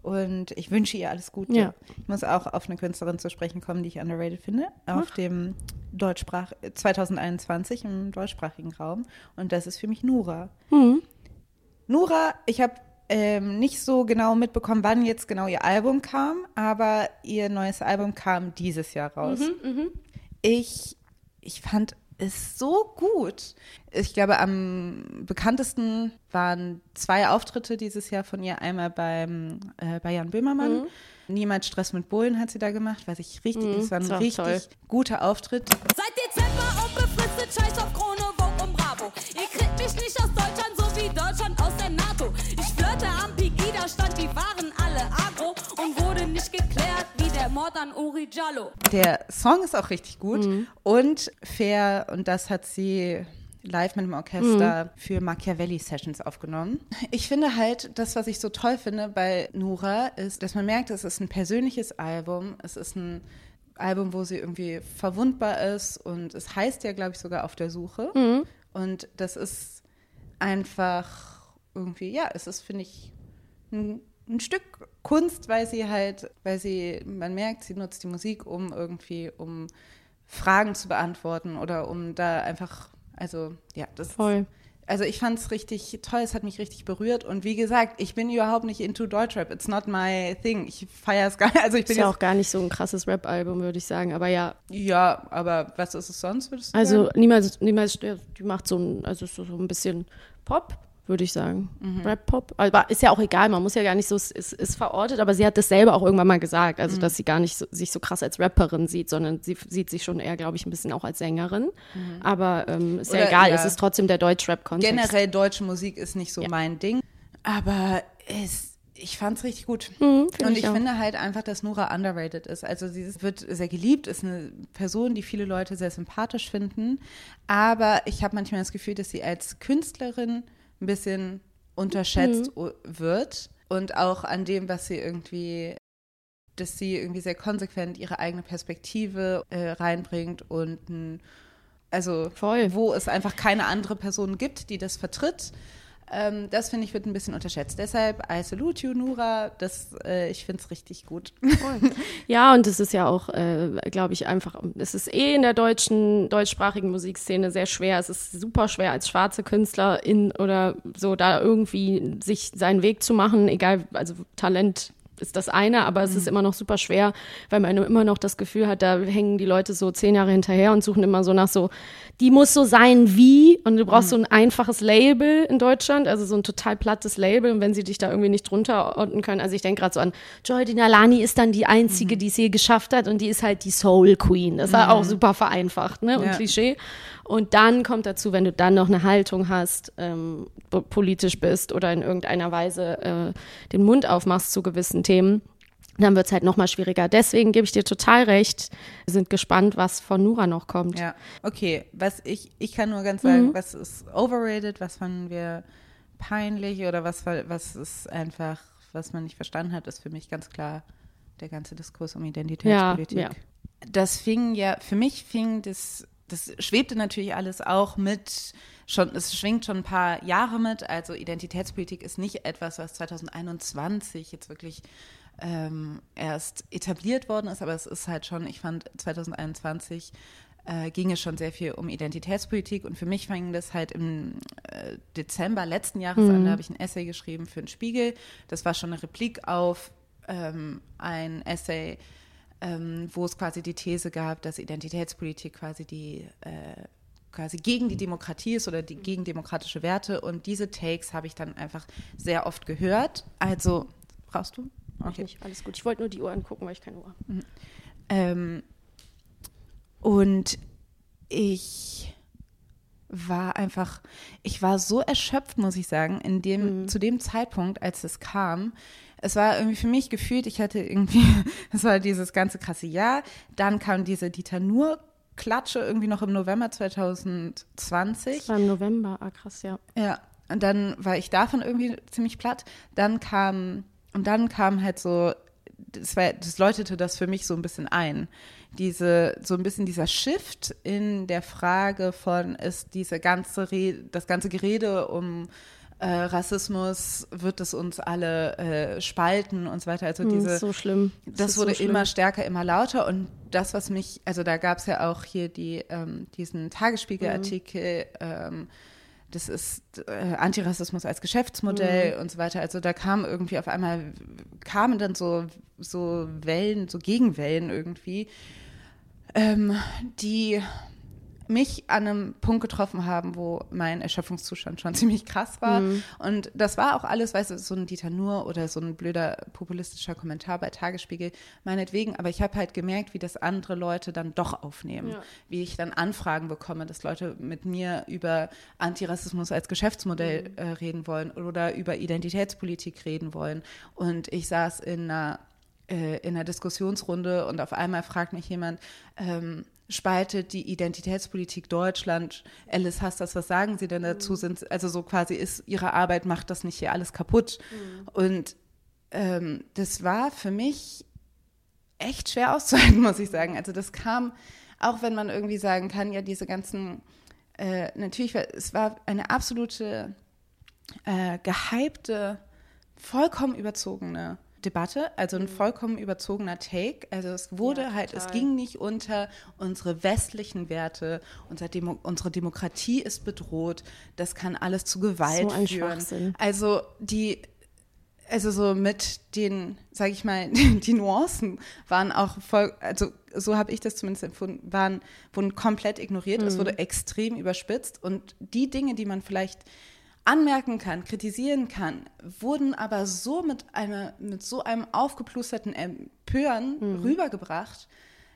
Und ich wünsche ihr alles Gute. Ja. Ich muss auch auf eine Künstlerin zu sprechen kommen, die ich underrated finde, auf Ach. dem Deutschsprach 2021 im deutschsprachigen Raum. Und das ist für mich Nura. Mhm. Nura, ich habe ähm, nicht so genau mitbekommen, wann jetzt genau ihr Album kam, aber ihr neues Album kam dieses Jahr raus. Mhm, mh. Ich, ich fand ist so gut. Ich glaube, am bekanntesten waren zwei Auftritte dieses Jahr von ihr. Einmal beim, äh, bei Jan Böhmermann. Mhm. Niemals Stress mit Bullen hat sie da gemacht, was ich richtig, mhm, es war ein richtig toll. guter Auftritt. Seit Dezember unbefristet, scheiß auf Krone, die waren alle agro und wurde nicht geklärt, wie der Mord an Uri Jallo. Der Song ist auch richtig gut mhm. und fair und das hat sie live mit dem Orchester mhm. für Machiavelli-Sessions aufgenommen. Ich finde halt, das, was ich so toll finde bei Nura, ist, dass man merkt, es ist ein persönliches Album. Es ist ein Album, wo sie irgendwie verwundbar ist und es heißt ja, glaube ich, sogar auf der Suche. Mhm. Und das ist einfach irgendwie, ja, es ist, finde ich, ein, ein, Stück Kunst, weil sie halt, weil sie, man merkt, sie nutzt die Musik, um irgendwie, um Fragen zu beantworten oder um da einfach also ja, das Voll. Also ich fand es richtig toll, es hat mich richtig berührt und wie gesagt, ich bin überhaupt nicht into Deutschrap, it's not my thing. Ich feiere es gar nicht. Also ich bin ist ja auch gar nicht so ein krasses Rap-Album, würde ich sagen, aber ja. Ja, aber was ist es sonst, würdest du Also sagen? niemals, niemals, die macht so ein, also so, so ein bisschen Pop, würde ich sagen. Mhm. Rap-Pop. Aber ist ja auch egal, man muss ja gar nicht so, es ist, ist, verortet, aber sie hat das selber auch irgendwann mal gesagt, also mhm. dass sie gar nicht so, sich so krass als Rapperin sieht, sondern sie sieht sich schon eher, glaube ich, ein bisschen auch als Sängerin. Mhm. Aber ähm, ist Oder, ja egal, ja. es ist trotzdem der Deutsch-Rap-Kontext. Generell deutsche Musik ist nicht so ja. mein Ding, aber es ich fand es richtig gut. Mhm, und ich, ich finde halt einfach, dass Nora underrated ist. Also sie wird sehr geliebt, ist eine Person, die viele Leute sehr sympathisch finden. Aber ich habe manchmal das Gefühl, dass sie als Künstlerin ein bisschen unterschätzt mhm. wird und auch an dem, was sie irgendwie, dass sie irgendwie sehr konsequent ihre eigene Perspektive äh, reinbringt und also Voll. wo es einfach keine andere Person gibt, die das vertritt ähm, das finde ich wird ein bisschen unterschätzt. Deshalb I salute you, Nura. Das, äh, ich finde es richtig gut. ja, und es ist ja auch, äh, glaube ich, einfach, es ist eh in der deutschen, deutschsprachigen Musikszene sehr schwer. Es ist super schwer als schwarze Künstlerin oder so da irgendwie sich seinen Weg zu machen, egal, also Talent ist das eine, aber es ist mhm. immer noch super schwer, weil man immer noch das Gefühl hat, da hängen die Leute so zehn Jahre hinterher und suchen immer so nach so, die muss so sein wie und du brauchst mhm. so ein einfaches Label in Deutschland, also so ein total plattes Label und wenn sie dich da irgendwie nicht drunter ordnen können, also ich denke gerade so an Joy Dinalani ist dann die einzige, mhm. die es je geschafft hat und die ist halt die Soul Queen. Das war auch mhm. super vereinfacht, ne, und ja. Klischee. Und dann kommt dazu, wenn du dann noch eine Haltung hast, ähm, politisch bist oder in irgendeiner Weise äh, den Mund aufmachst zu gewissen Themen, dann wird es halt nochmal schwieriger. Deswegen gebe ich dir total recht. Wir sind gespannt, was von Nura noch kommt. Ja, okay. Was ich, ich kann nur ganz sagen, mhm. was ist overrated, was fanden wir peinlich oder was, was ist einfach, was man nicht verstanden hat, ist für mich ganz klar der ganze Diskurs um Identitätspolitik. Ja, ja. Das fing ja, für mich fing das das schwebte natürlich alles auch mit, schon, es schwingt schon ein paar Jahre mit. Also Identitätspolitik ist nicht etwas, was 2021 jetzt wirklich ähm, erst etabliert worden ist, aber es ist halt schon, ich fand 2021 äh, ging es schon sehr viel um Identitätspolitik und für mich fing das halt im äh, Dezember letzten Jahres mhm. an, da habe ich ein Essay geschrieben für den Spiegel. Das war schon eine Replik auf ähm, ein Essay, ähm, wo es quasi die These gab, dass Identitätspolitik quasi die äh, quasi gegen die Demokratie ist oder die, gegen demokratische Werte. Und diese Takes habe ich dann einfach sehr oft gehört. Also, brauchst du? Okay. Nicht, alles gut. Ich wollte nur die Uhr angucken, weil ich keine Uhr habe. Mhm. Ähm, und ich war einfach, ich war so erschöpft, muss ich sagen, in dem, mhm. zu dem Zeitpunkt, als es kam, es war irgendwie für mich gefühlt, ich hatte irgendwie, es war dieses ganze krasse Jahr. Dann kam diese Dieter Nur Klatsche irgendwie noch im November 2020. Das war im November, ah krass, ja. Ja, und dann war ich davon irgendwie ziemlich platt. Dann kam, und dann kam halt so, das, war, das läutete das für mich so ein bisschen ein. Diese, so ein bisschen dieser Shift in der Frage von, ist diese ganze Rede, das ganze Gerede um äh, Rassismus wird es uns alle äh, spalten und so weiter. Also hm, diese, so schlimm. Das, das wurde so immer stärker, immer lauter und das, was mich, also da gab es ja auch hier die, ähm, diesen Tagesspiegelartikel, mhm. ähm, das ist äh, Antirassismus als Geschäftsmodell mhm. und so weiter. Also da kam irgendwie auf einmal, kamen dann so, so Wellen, so Gegenwellen irgendwie, ähm, die mich an einem Punkt getroffen haben, wo mein Erschöpfungszustand schon ziemlich krass war. Mhm. Und das war auch alles, weißt du, so ein Dieter Nur oder so ein blöder populistischer Kommentar bei Tagesspiegel, meinetwegen. Aber ich habe halt gemerkt, wie das andere Leute dann doch aufnehmen. Ja. Wie ich dann Anfragen bekomme, dass Leute mit mir über Antirassismus als Geschäftsmodell mhm. äh, reden wollen oder über Identitätspolitik reden wollen. Und ich saß in einer äh, in einer Diskussionsrunde und auf einmal fragt mich jemand, ähm, spaltet die Identitätspolitik Deutschland. Alice Hastas, was sagen Sie denn dazu? Mhm. Sind, also so quasi ist Ihre Arbeit, macht das nicht hier alles kaputt? Mhm. Und ähm, das war für mich echt schwer auszuhalten, muss ich sagen. Also das kam, auch wenn man irgendwie sagen kann, ja, diese ganzen, äh, natürlich, es war eine absolute äh, gehypte, vollkommen überzogene Debatte, also ein mhm. vollkommen überzogener Take. Also es wurde ja, halt, es ging nicht unter unsere westlichen Werte, unser Demo unsere Demokratie ist bedroht, das kann alles zu Gewalt so führen. Also die, also so mit den, sage ich mal, die Nuancen waren auch voll, also so habe ich das zumindest empfunden, waren, wurden komplett ignoriert. Mhm. Es wurde extrem überspitzt und die Dinge, die man vielleicht anmerken kann, kritisieren kann, wurden aber so mit, einer, mit so einem aufgeplusterten Empören mhm. rübergebracht,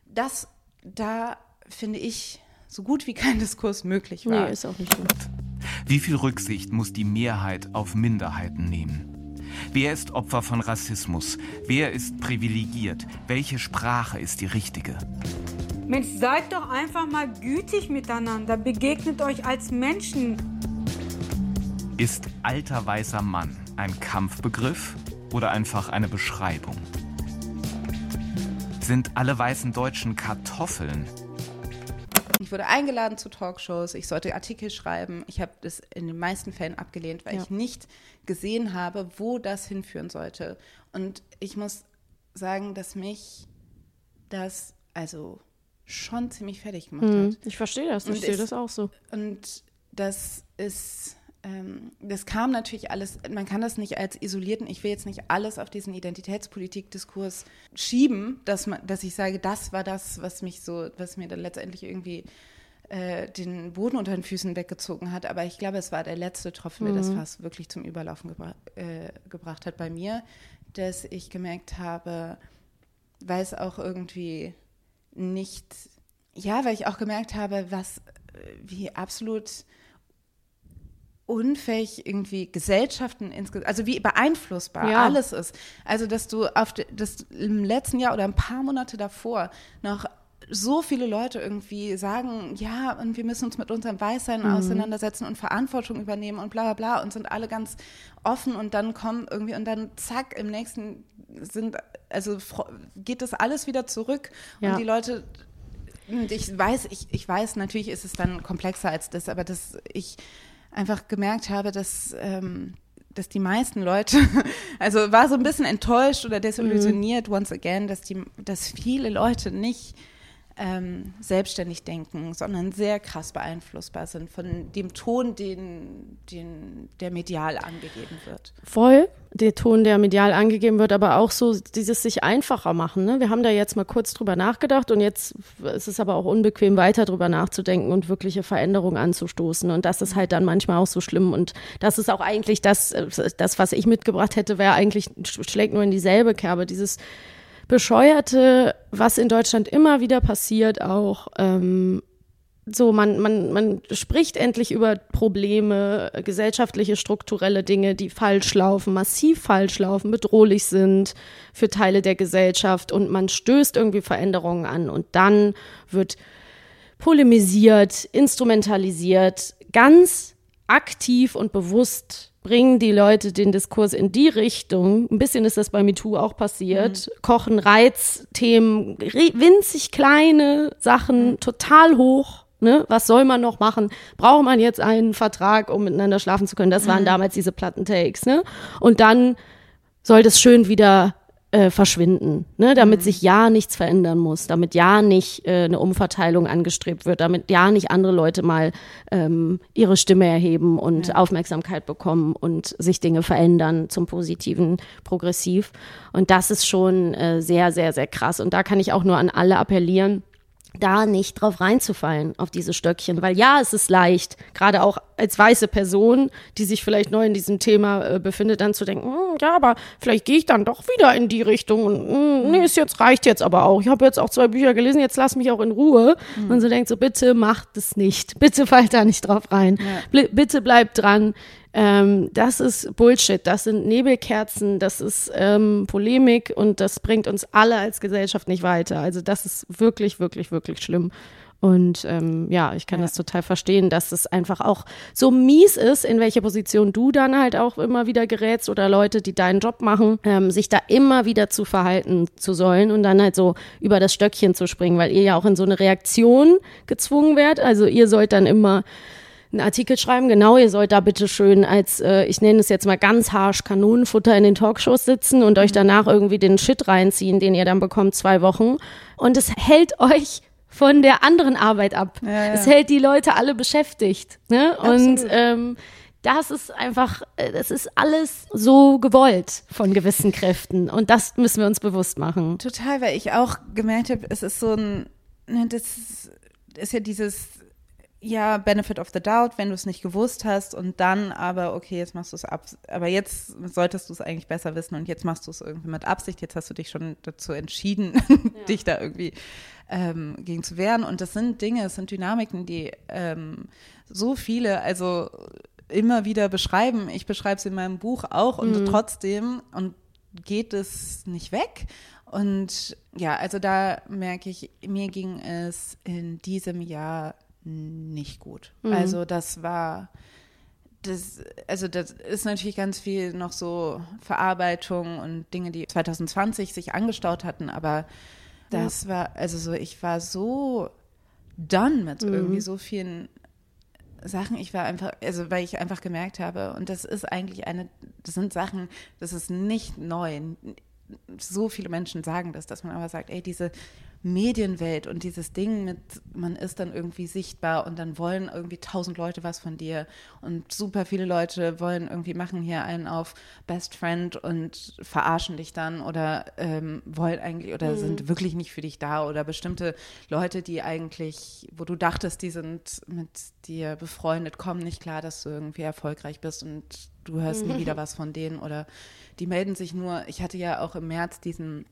dass da, finde ich, so gut wie kein Diskurs möglich war. Nee, ist auch nicht gut. Wie viel Rücksicht muss die Mehrheit auf Minderheiten nehmen? Wer ist Opfer von Rassismus? Wer ist privilegiert? Welche Sprache ist die richtige? Mensch, seid doch einfach mal gütig miteinander. Begegnet euch als Menschen. Ist alter weißer Mann ein Kampfbegriff oder einfach eine Beschreibung? Sind alle weißen Deutschen Kartoffeln? Ich wurde eingeladen zu Talkshows, ich sollte Artikel schreiben. Ich habe das in den meisten Fällen abgelehnt, weil ja. ich nicht gesehen habe, wo das hinführen sollte. Und ich muss sagen, dass mich das also schon ziemlich fertig gemacht hm, hat. Ich verstehe das, ich sehe das auch so. Und das ist das kam natürlich alles, man kann das nicht als isolierten, ich will jetzt nicht alles auf diesen Identitätspolitik-Diskurs schieben, dass, man, dass ich sage, das war das, was mich so, was mir dann letztendlich irgendwie äh, den Boden unter den Füßen weggezogen hat. Aber ich glaube, es war der letzte Tropfen, mhm. der das mhm. fast wirklich zum Überlaufen gebra äh, gebracht hat bei mir, dass ich gemerkt habe, weil es auch irgendwie nicht, ja, weil ich auch gemerkt habe, was, wie absolut unfähig irgendwie Gesellschaften insgesamt, also wie beeinflussbar ja. alles ist. Also, dass du auf das im letzten Jahr oder ein paar Monate davor noch so viele Leute irgendwie sagen, ja, und wir müssen uns mit unserem Weißsein mhm. auseinandersetzen und Verantwortung übernehmen und bla bla bla und sind alle ganz offen und dann kommen irgendwie und dann zack, im nächsten sind, also geht das alles wieder zurück ja. und die Leute ich weiß, ich, ich weiß, natürlich ist es dann komplexer als das, aber das, ich, einfach gemerkt habe, dass, ähm, dass die meisten Leute, also war so ein bisschen enttäuscht oder desillusioniert mhm. once again, dass, die, dass viele Leute nicht ähm, selbstständig denken, sondern sehr krass beeinflussbar sind von dem Ton, den, den der medial angegeben wird. Voll, der Ton, der medial angegeben wird, aber auch so dieses sich einfacher machen. Ne? Wir haben da jetzt mal kurz drüber nachgedacht und jetzt ist es aber auch unbequem, weiter drüber nachzudenken und wirkliche Veränderungen anzustoßen. Und das ist halt dann manchmal auch so schlimm. Und das ist auch eigentlich das, das was ich mitgebracht hätte, wäre eigentlich, schlägt nur in dieselbe Kerbe, dieses Bescheuerte, was in Deutschland immer wieder passiert, auch ähm, so, man, man, man spricht endlich über Probleme, gesellschaftliche, strukturelle Dinge, die falsch laufen, massiv falsch laufen, bedrohlich sind für Teile der Gesellschaft und man stößt irgendwie Veränderungen an und dann wird polemisiert, instrumentalisiert, ganz aktiv und bewusst bringen die Leute den Diskurs in die Richtung. Ein bisschen ist das bei MeToo auch passiert. Mhm. Kochen, Reizthemen, winzig kleine Sachen, mhm. total hoch. Ne? Was soll man noch machen? Braucht man jetzt einen Vertrag, um miteinander schlafen zu können? Das waren mhm. damals diese Plattentakes. Ne? Und dann soll das schön wieder äh, verschwinden, ne? damit mhm. sich ja nichts verändern muss, damit ja nicht äh, eine Umverteilung angestrebt wird, damit ja nicht andere Leute mal ähm, ihre Stimme erheben und ja. Aufmerksamkeit bekommen und sich Dinge verändern zum Positiven, progressiv. Und das ist schon äh, sehr, sehr, sehr krass. Und da kann ich auch nur an alle appellieren, da nicht drauf reinzufallen, auf diese Stöckchen. Weil ja, es ist leicht, gerade auch als weiße Person, die sich vielleicht neu in diesem Thema äh, befindet, dann zu denken, hm, ja, aber vielleicht gehe ich dann doch wieder in die Richtung und hm, nee, es jetzt reicht jetzt aber auch. Ich habe jetzt auch zwei Bücher gelesen, jetzt lass mich auch in Ruhe. Mhm. Und so denkt so, bitte macht es nicht. Bitte fallt da nicht drauf rein. Ja. Bitte bleibt dran. Ähm, das ist Bullshit, das sind Nebelkerzen, das ist ähm, Polemik und das bringt uns alle als Gesellschaft nicht weiter. Also das ist wirklich, wirklich, wirklich schlimm. Und ähm, ja, ich kann ja. das total verstehen, dass es einfach auch so mies ist, in welche Position du dann halt auch immer wieder gerätst oder Leute, die deinen Job machen, ähm, sich da immer wieder zu verhalten zu sollen und dann halt so über das Stöckchen zu springen, weil ihr ja auch in so eine Reaktion gezwungen werdet. Also ihr sollt dann immer einen Artikel schreiben. Genau, ihr sollt da bitte schön als, äh, ich nenne es jetzt mal ganz harsch, Kanonenfutter in den Talkshows sitzen und euch mhm. danach irgendwie den Shit reinziehen, den ihr dann bekommt, zwei Wochen. Und es hält euch von der anderen Arbeit ab. Ja, ja. Es hält die Leute alle beschäftigt. Ne? Und ähm, das ist einfach, äh, das ist alles so gewollt von gewissen Kräften. Und das müssen wir uns bewusst machen. Total, weil ich auch gemerkt habe, es ist so ein, ne, das ist ja dieses ja, Benefit of the Doubt, wenn du es nicht gewusst hast und dann aber, okay, jetzt machst du es ab, aber jetzt solltest du es eigentlich besser wissen und jetzt machst du es irgendwie mit Absicht, jetzt hast du dich schon dazu entschieden, ja. dich da irgendwie ähm, gegen zu wehren und das sind Dinge, es sind Dynamiken, die ähm, so viele, also immer wieder beschreiben, ich beschreibe es in meinem Buch auch und mhm. trotzdem und geht es nicht weg und ja, also da merke ich, mir ging es in diesem Jahr nicht gut. Mhm. Also das war, das, also das ist natürlich ganz viel noch so Verarbeitung und Dinge, die 2020 sich angestaut hatten, aber das ja. war, also so, ich war so done mit mhm. irgendwie so vielen Sachen. Ich war einfach, also weil ich einfach gemerkt habe, und das ist eigentlich eine, das sind Sachen, das ist nicht neu. So viele Menschen sagen das, dass man aber sagt, ey, diese Medienwelt und dieses Ding mit, man ist dann irgendwie sichtbar und dann wollen irgendwie tausend Leute was von dir und super viele Leute wollen irgendwie machen hier einen auf Best Friend und verarschen dich dann oder ähm, wollen eigentlich oder mhm. sind wirklich nicht für dich da oder bestimmte Leute, die eigentlich, wo du dachtest, die sind mit dir befreundet, kommen nicht klar, dass du irgendwie erfolgreich bist und du hörst mhm. nie wieder was von denen oder die melden sich nur. Ich hatte ja auch im März diesen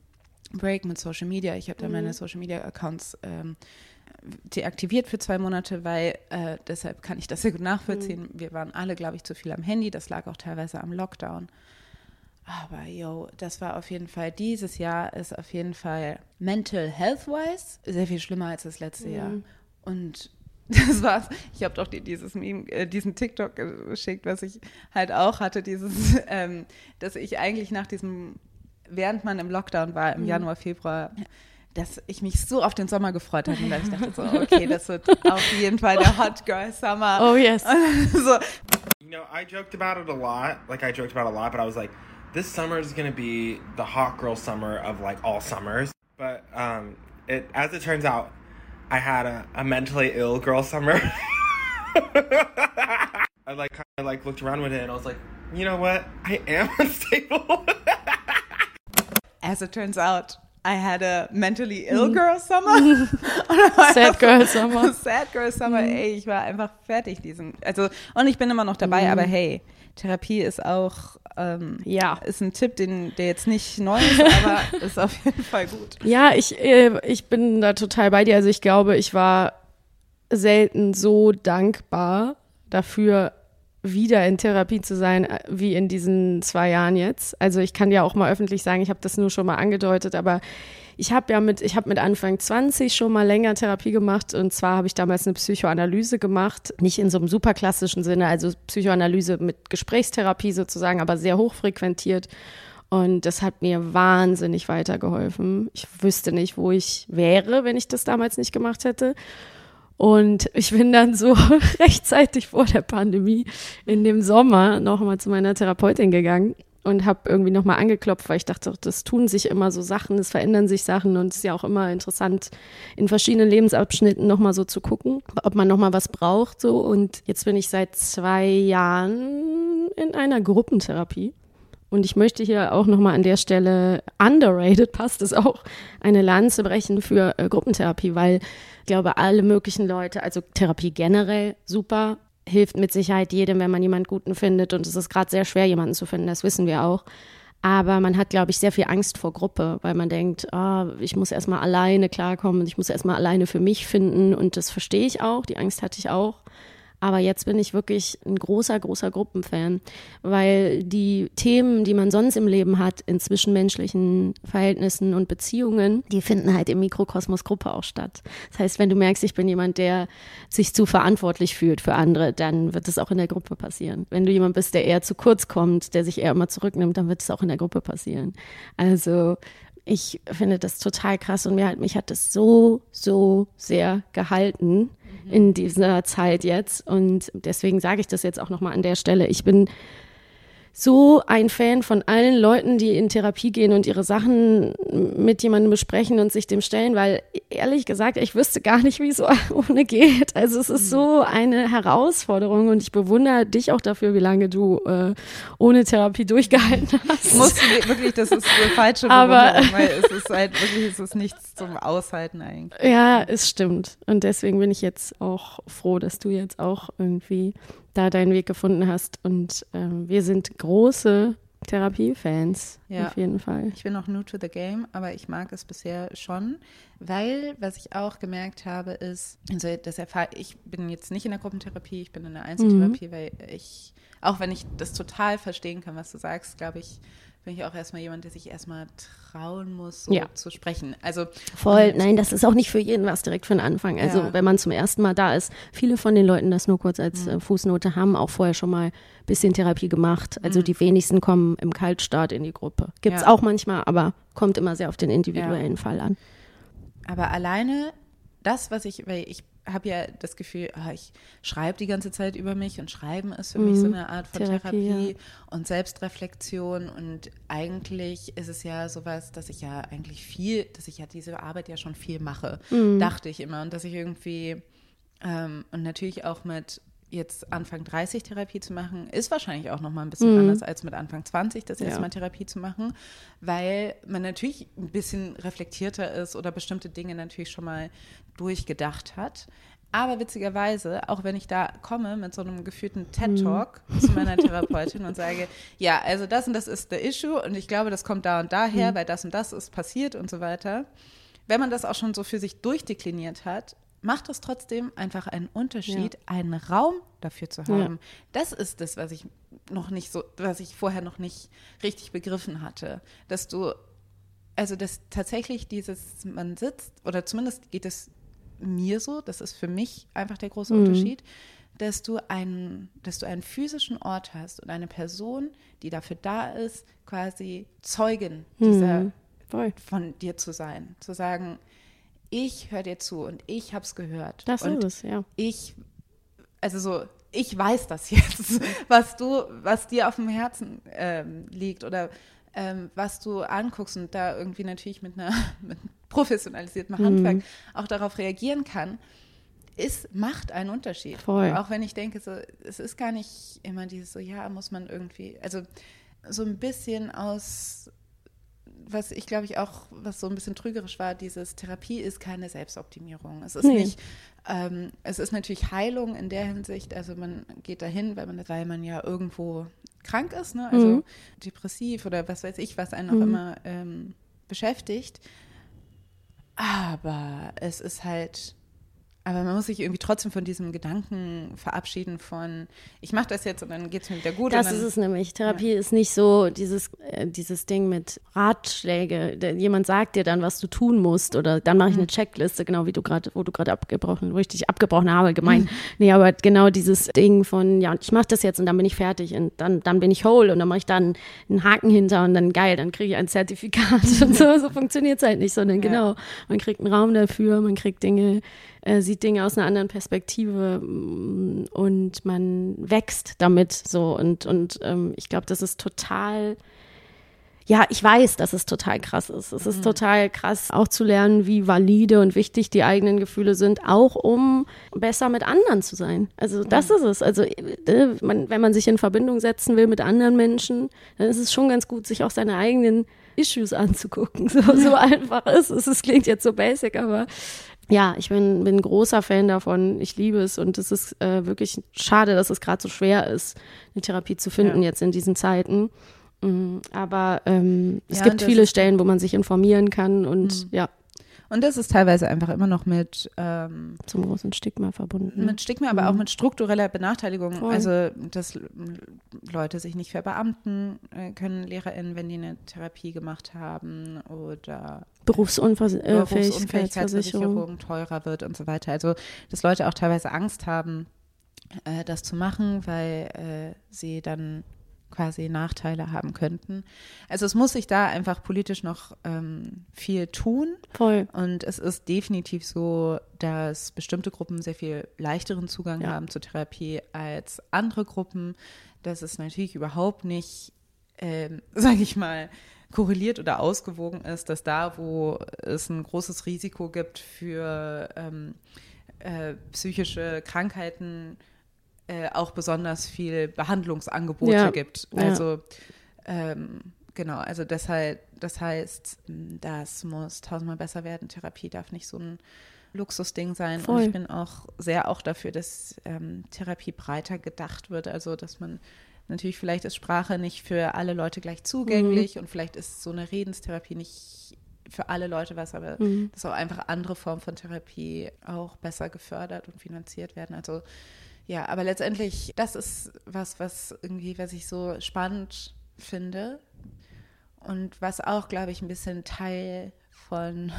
Break mit Social Media. Ich habe da mhm. meine Social Media Accounts ähm, deaktiviert für zwei Monate, weil äh, deshalb kann ich das sehr gut nachvollziehen. Mhm. Wir waren alle, glaube ich, zu viel am Handy. Das lag auch teilweise am Lockdown. Aber yo, das war auf jeden Fall, dieses Jahr ist auf jeden Fall mental health-wise sehr viel schlimmer als das letzte mhm. Jahr. Und das war's. Ich habe doch dir dieses Meme, äh, diesen TikTok geschickt, was ich halt auch hatte, dieses, ähm, dass ich eigentlich nach diesem während man im Lockdown war, im mhm. Januar, Februar, dass ich mich so auf den Sommer gefreut habe. Und ich dachte so, okay, das wird auf jeden Fall der Hot Girl Summer. Oh yes. so. You know, I joked about it a lot. Like I joked about it a lot, but I was like, this summer is going to be the hot girl summer of like all summers. But um, it, as it turns out, I had a, a mentally ill girl summer. I like kind of like looked around with it and I was like, you know what? I am unstable. As it turns out, I had a mentally ill mhm. girl summer. Sad girl summer. Sad girl summer. Ey, ich war einfach fertig diesen. Also und ich bin immer noch dabei, mhm. aber hey, Therapie ist auch ähm, ja ist ein Tipp, den der jetzt nicht neu ist, aber ist auf jeden Fall gut. Ja, ich äh, ich bin da total bei dir. Also ich glaube, ich war selten so dankbar dafür, wieder in Therapie zu sein, äh, wie in diesen zwei Jahren jetzt. Also ich kann ja auch mal öffentlich sagen, ich habe das nur schon mal angedeutet, aber ich habe ja mit, ich habe mit Anfang 20 schon mal länger Therapie gemacht und zwar habe ich damals eine Psychoanalyse gemacht, nicht in so einem super klassischen Sinne, also Psychoanalyse mit Gesprächstherapie sozusagen, aber sehr hochfrequentiert. Und das hat mir wahnsinnig weitergeholfen. Ich wüsste nicht, wo ich wäre, wenn ich das damals nicht gemacht hätte. Und ich bin dann so rechtzeitig vor der Pandemie in dem Sommer nochmal zu meiner Therapeutin gegangen und habe irgendwie nochmal angeklopft, weil ich dachte, das tun sich immer so Sachen, es verändern sich Sachen und es ist ja auch immer interessant, in verschiedenen Lebensabschnitten nochmal so zu gucken, ob man nochmal was braucht. So. Und jetzt bin ich seit zwei Jahren in einer Gruppentherapie. Und ich möchte hier auch nochmal an der Stelle underrated, passt es auch, eine Lanze brechen für äh, Gruppentherapie, weil ich glaube, alle möglichen Leute, also Therapie generell super, hilft mit Sicherheit jedem, wenn man jemanden Guten findet. Und es ist gerade sehr schwer, jemanden zu finden, das wissen wir auch. Aber man hat, glaube ich, sehr viel Angst vor Gruppe, weil man denkt, oh, ich muss erstmal alleine klarkommen, ich muss erstmal alleine für mich finden. Und das verstehe ich auch, die Angst hatte ich auch. Aber jetzt bin ich wirklich ein großer, großer Gruppenfan, weil die Themen, die man sonst im Leben hat, in zwischenmenschlichen Verhältnissen und Beziehungen, die finden halt im Mikrokosmos Gruppe auch statt. Das heißt, wenn du merkst, ich bin jemand, der sich zu verantwortlich fühlt für andere, dann wird es auch in der Gruppe passieren. Wenn du jemand bist, der eher zu kurz kommt, der sich eher immer zurücknimmt, dann wird es auch in der Gruppe passieren. Also ich finde das total krass und mir, mich hat das so, so sehr gehalten in dieser Zeit jetzt. Und deswegen sage ich das jetzt auch nochmal an der Stelle. Ich bin so ein Fan von allen Leuten, die in Therapie gehen und ihre Sachen mit jemandem besprechen und sich dem stellen, weil ehrlich gesagt, ich wüsste gar nicht, wie es ohne geht. Also es ist so eine Herausforderung und ich bewundere dich auch dafür, wie lange du äh, ohne Therapie durchgehalten hast. Muss wirklich, das ist eine falsche Bewunderung, weil es ist halt wirklich, es ist nichts zum Aushalten eigentlich. Ja, es stimmt. Und deswegen bin ich jetzt auch froh, dass du jetzt auch irgendwie da deinen Weg gefunden hast. Und ähm, wir sind große Therapiefans, ja. auf jeden Fall. Ich bin noch new to the game, aber ich mag es bisher schon, weil was ich auch gemerkt habe, ist, also das ich bin jetzt nicht in der Gruppentherapie, ich bin in der Einzeltherapie, mhm. weil ich, auch wenn ich das total verstehen kann, was du sagst, glaube ich, bin ich auch erstmal jemand, der sich erstmal trauen muss, so ja. zu sprechen. Also voll, nein, das ist auch nicht für jeden was direkt für den Anfang. Also ja. wenn man zum ersten Mal da ist, viele von den Leuten, das nur kurz als mhm. Fußnote, haben auch vorher schon mal ein bisschen Therapie gemacht. Also mhm. die wenigsten kommen im Kaltstart in die Gruppe. Gibt es ja. auch manchmal, aber kommt immer sehr auf den individuellen Fall an. Aber alleine das, was ich, weil ich habe ja das Gefühl, ah, ich schreibe die ganze Zeit über mich und Schreiben ist für mhm. mich so mhm. eine Art von Therapie, Therapie ja. und Selbstreflexion und eigentlich ist es ja sowas, dass ich ja eigentlich viel, dass ich ja diese Arbeit ja schon viel mache, mhm. dachte ich immer und dass ich irgendwie ähm, und natürlich auch mit jetzt Anfang 30 Therapie zu machen, ist wahrscheinlich auch noch mal ein bisschen mhm. anders als mit Anfang 20 das erste ja. Mal Therapie zu machen, weil man natürlich ein bisschen reflektierter ist oder bestimmte Dinge natürlich schon mal durchgedacht hat. Aber witzigerweise, auch wenn ich da komme mit so einem geführten TED-Talk mhm. zu meiner Therapeutin und sage, ja, also das und das ist der Issue und ich glaube, das kommt da und daher, mhm. weil das und das ist passiert und so weiter. Wenn man das auch schon so für sich durchdekliniert hat, macht es trotzdem einfach einen Unterschied, ja. einen Raum dafür zu haben. Ja. Das ist das, was ich noch nicht so, was ich vorher noch nicht richtig begriffen hatte, dass du, also dass tatsächlich dieses, man sitzt oder zumindest geht es mir so, das ist für mich einfach der große mhm. Unterschied, dass du einen, dass du einen physischen Ort hast und eine Person, die dafür da ist, quasi Zeugin dieser mhm. von dir zu sein, zu sagen, ich höre dir zu und ich habe es gehört. Das und ist es, ja. Ich, also so, ich weiß das jetzt, was du, was dir auf dem Herzen ähm, liegt oder ähm, was du anguckst und da irgendwie natürlich mit einer mit professionalisiertem Handwerk mhm. auch darauf reagieren kann, ist, macht einen Unterschied. Voll. Auch wenn ich denke, so, es ist gar nicht immer dieses so, ja, muss man irgendwie, also so ein bisschen aus was ich glaube ich auch, was so ein bisschen trügerisch war, dieses Therapie ist keine Selbstoptimierung. Es ist nee. nicht, ähm, es ist natürlich Heilung in der Hinsicht, also man geht dahin, weil man, weil man ja irgendwo krank ist, ne? also mhm. depressiv oder was weiß ich, was einen auch mhm. immer ähm, beschäftigt. Aber es ist halt aber man muss sich irgendwie trotzdem von diesem Gedanken verabschieden von, ich mache das jetzt und dann geht es mir wieder gut. Das dann, ist es nämlich. Therapie ja. ist nicht so dieses, äh, dieses Ding mit Ratschläge. Jemand sagt dir dann, was du tun musst oder dann mache ich eine mhm. Checkliste, genau wie du gerade, wo du gerade abgebrochen, wo ich dich abgebrochen habe, gemeint. Mhm. Nee, aber genau dieses Ding von, ja, ich mache das jetzt und dann bin ich fertig und dann, dann bin ich whole und dann mache ich dann einen Haken hinter und dann geil, dann kriege ich ein Zertifikat und so. So funktioniert es halt nicht, sondern ja. genau, man kriegt einen Raum dafür, man kriegt Dinge äh, sieht Dinge aus einer anderen Perspektive mm, und man wächst damit so. Und, und ähm, ich glaube, das ist total ja, ich weiß, dass es total krass ist. Es ist mhm. total krass, auch zu lernen, wie valide und wichtig die eigenen Gefühle sind, auch um besser mit anderen zu sein. Also das mhm. ist es. Also äh, wenn man sich in Verbindung setzen will mit anderen Menschen, dann ist es schon ganz gut, sich auch seine eigenen Issues anzugucken. So, so einfach ist es. Es klingt jetzt so basic, aber ja, ich bin, bin ein großer Fan davon. Ich liebe es und es ist äh, wirklich schade, dass es gerade so schwer ist, eine Therapie zu finden ja. jetzt in diesen Zeiten. Mhm, aber ähm, es ja, gibt viele Stellen, wo man sich informieren kann und mhm. ja. Und das ist teilweise einfach immer noch mit ähm, zum großen Stigma verbunden. Mit Stigma, aber mhm. auch mit struktureller Benachteiligung. Voll. Also dass Leute sich nicht verbeamten äh, können, LehrerInnen, wenn die eine Therapie gemacht haben oder Berufsunfähigkeitsversicherung teurer wird und so weiter. Also dass Leute auch teilweise Angst haben, äh, das zu machen, weil äh, sie dann quasi Nachteile haben könnten. Also es muss sich da einfach politisch noch ähm, viel tun. Voll. Und es ist definitiv so, dass bestimmte Gruppen sehr viel leichteren Zugang ja. haben zur Therapie als andere Gruppen. Dass es natürlich überhaupt nicht, ähm, sage ich mal, korreliert oder ausgewogen ist, dass da, wo es ein großes Risiko gibt für ähm, äh, psychische Krankheiten, äh, auch besonders viel Behandlungsangebote ja. gibt. Also ähm, genau, also deshalb, das heißt, das muss tausendmal besser werden. Therapie darf nicht so ein Luxusding sein. Voll. Und ich bin auch sehr auch dafür, dass ähm, Therapie breiter gedacht wird. Also dass man natürlich vielleicht ist Sprache nicht für alle Leute gleich zugänglich mhm. und vielleicht ist so eine Redenstherapie nicht für alle Leute was, aber mhm. dass auch einfach andere Formen von Therapie auch besser gefördert und finanziert werden. Also ja, aber letztendlich, das ist was, was irgendwie, was ich so spannend finde und was auch, glaube ich, ein bisschen Teil von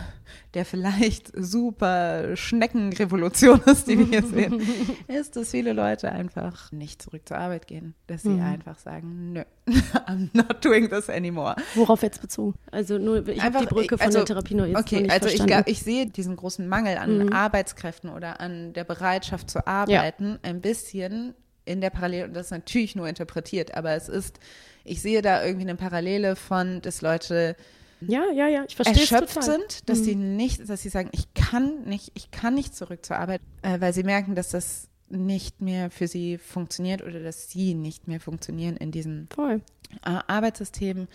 der vielleicht super Schneckenrevolution ist, die wir hier sehen, ist, dass viele Leute einfach nicht zurück zur Arbeit gehen. Dass sie mhm. einfach sagen, nö, I'm not doing this anymore. Worauf jetzt bezogen? Also nur, ich habe die Brücke von also, der Therapie noch jetzt Okay, nicht also ich, ich, sehe diesen großen Mangel an mhm. Arbeitskräften oder an der Bereitschaft zu arbeiten ja. ein bisschen in der Parallele, und das ist natürlich nur interpretiert, aber es ist, ich sehe da irgendwie eine Parallele von, dass Leute ja, ja, ja, ich verstehe erschöpft total. sind, dass mhm. sie nicht, dass sie sagen, ich kann nicht, ich kann nicht zurück zur Arbeit, äh, weil sie merken, dass das nicht mehr für sie funktioniert oder dass sie nicht mehr funktionieren in diesem Voll. Äh, Arbeitssystem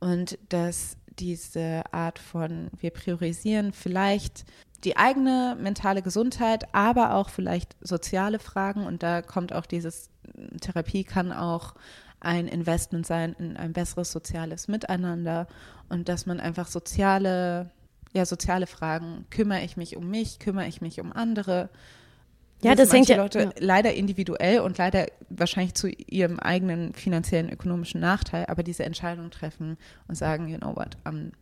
und dass diese Art von wir priorisieren vielleicht die eigene mentale Gesundheit, aber auch vielleicht soziale Fragen und da kommt auch dieses Therapie kann auch ein Investment sein in ein besseres soziales Miteinander und dass man einfach soziale, ja, soziale Fragen, kümmere ich mich um mich, kümmere ich mich um andere. Ja, das hängt ja Leute ja. leider individuell und leider wahrscheinlich zu ihrem eigenen finanziellen, ökonomischen Nachteil, aber diese Entscheidung treffen und sagen, you know what, I'm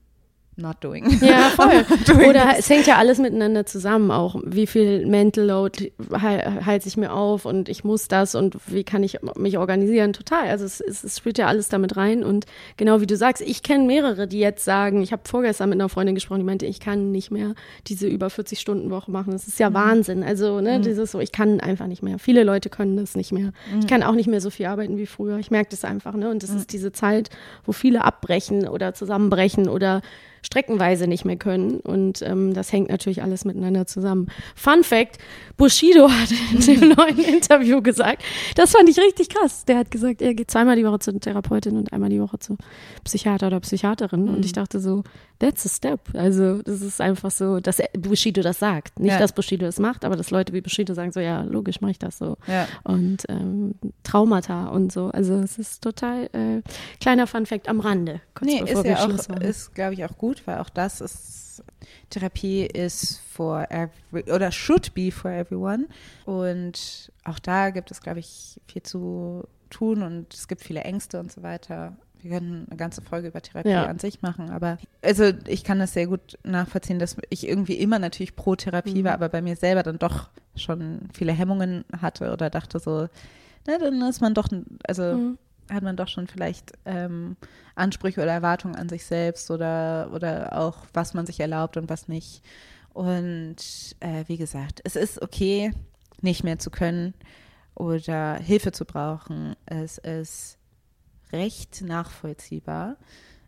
not doing. Ja, voll. doing Oder es hängt ja alles miteinander zusammen auch. Wie viel Mental Load halte ich mir auf und ich muss das und wie kann ich mich organisieren? Total. Also es, es, es spielt ja alles damit rein und genau wie du sagst, ich kenne mehrere, die jetzt sagen, ich habe vorgestern mit einer Freundin gesprochen, die meinte, ich kann nicht mehr diese über 40 Stunden Woche machen. Das ist ja mhm. Wahnsinn. Also, ne, mhm. dieses so, ich kann einfach nicht mehr. Viele Leute können das nicht mehr. Mhm. Ich kann auch nicht mehr so viel arbeiten wie früher. Ich merke das einfach, ne? Und das mhm. ist diese Zeit, wo viele abbrechen oder zusammenbrechen oder streckenweise nicht mehr können. Und ähm, das hängt natürlich alles miteinander zusammen. Fun Fact: Bushido hat in dem neuen Interview gesagt, das fand ich richtig krass. Der hat gesagt, er geht zweimal die Woche zur Therapeutin und einmal die Woche zu Psychiater oder Psychiaterin. Mhm. Und ich dachte so, that's a step. Also, das ist einfach so, dass Bushido das sagt. Nicht, ja. dass Bushido das macht, aber dass Leute wie Bushido sagen so, ja, logisch mache ich das so. Ja. Und ähm, Traumata und so. Also, es ist total äh, kleiner Fun Fact am Rande. Kurz nee, ist ja auch, ist, glaube ich, auch gut gut, weil auch das ist, Therapie ist for every, oder should be for everyone. Und auch da gibt es, glaube ich, viel zu tun und es gibt viele Ängste und so weiter. Wir können eine ganze Folge über Therapie ja. an sich machen, aber also ich kann das sehr gut nachvollziehen, dass ich irgendwie immer natürlich pro Therapie mhm. war, aber bei mir selber dann doch schon viele Hemmungen hatte oder dachte so, na, dann ist man doch, also mhm hat man doch schon vielleicht ähm, Ansprüche oder Erwartungen an sich selbst oder, oder auch, was man sich erlaubt und was nicht. Und äh, wie gesagt, es ist okay, nicht mehr zu können oder Hilfe zu brauchen. Es ist recht nachvollziehbar,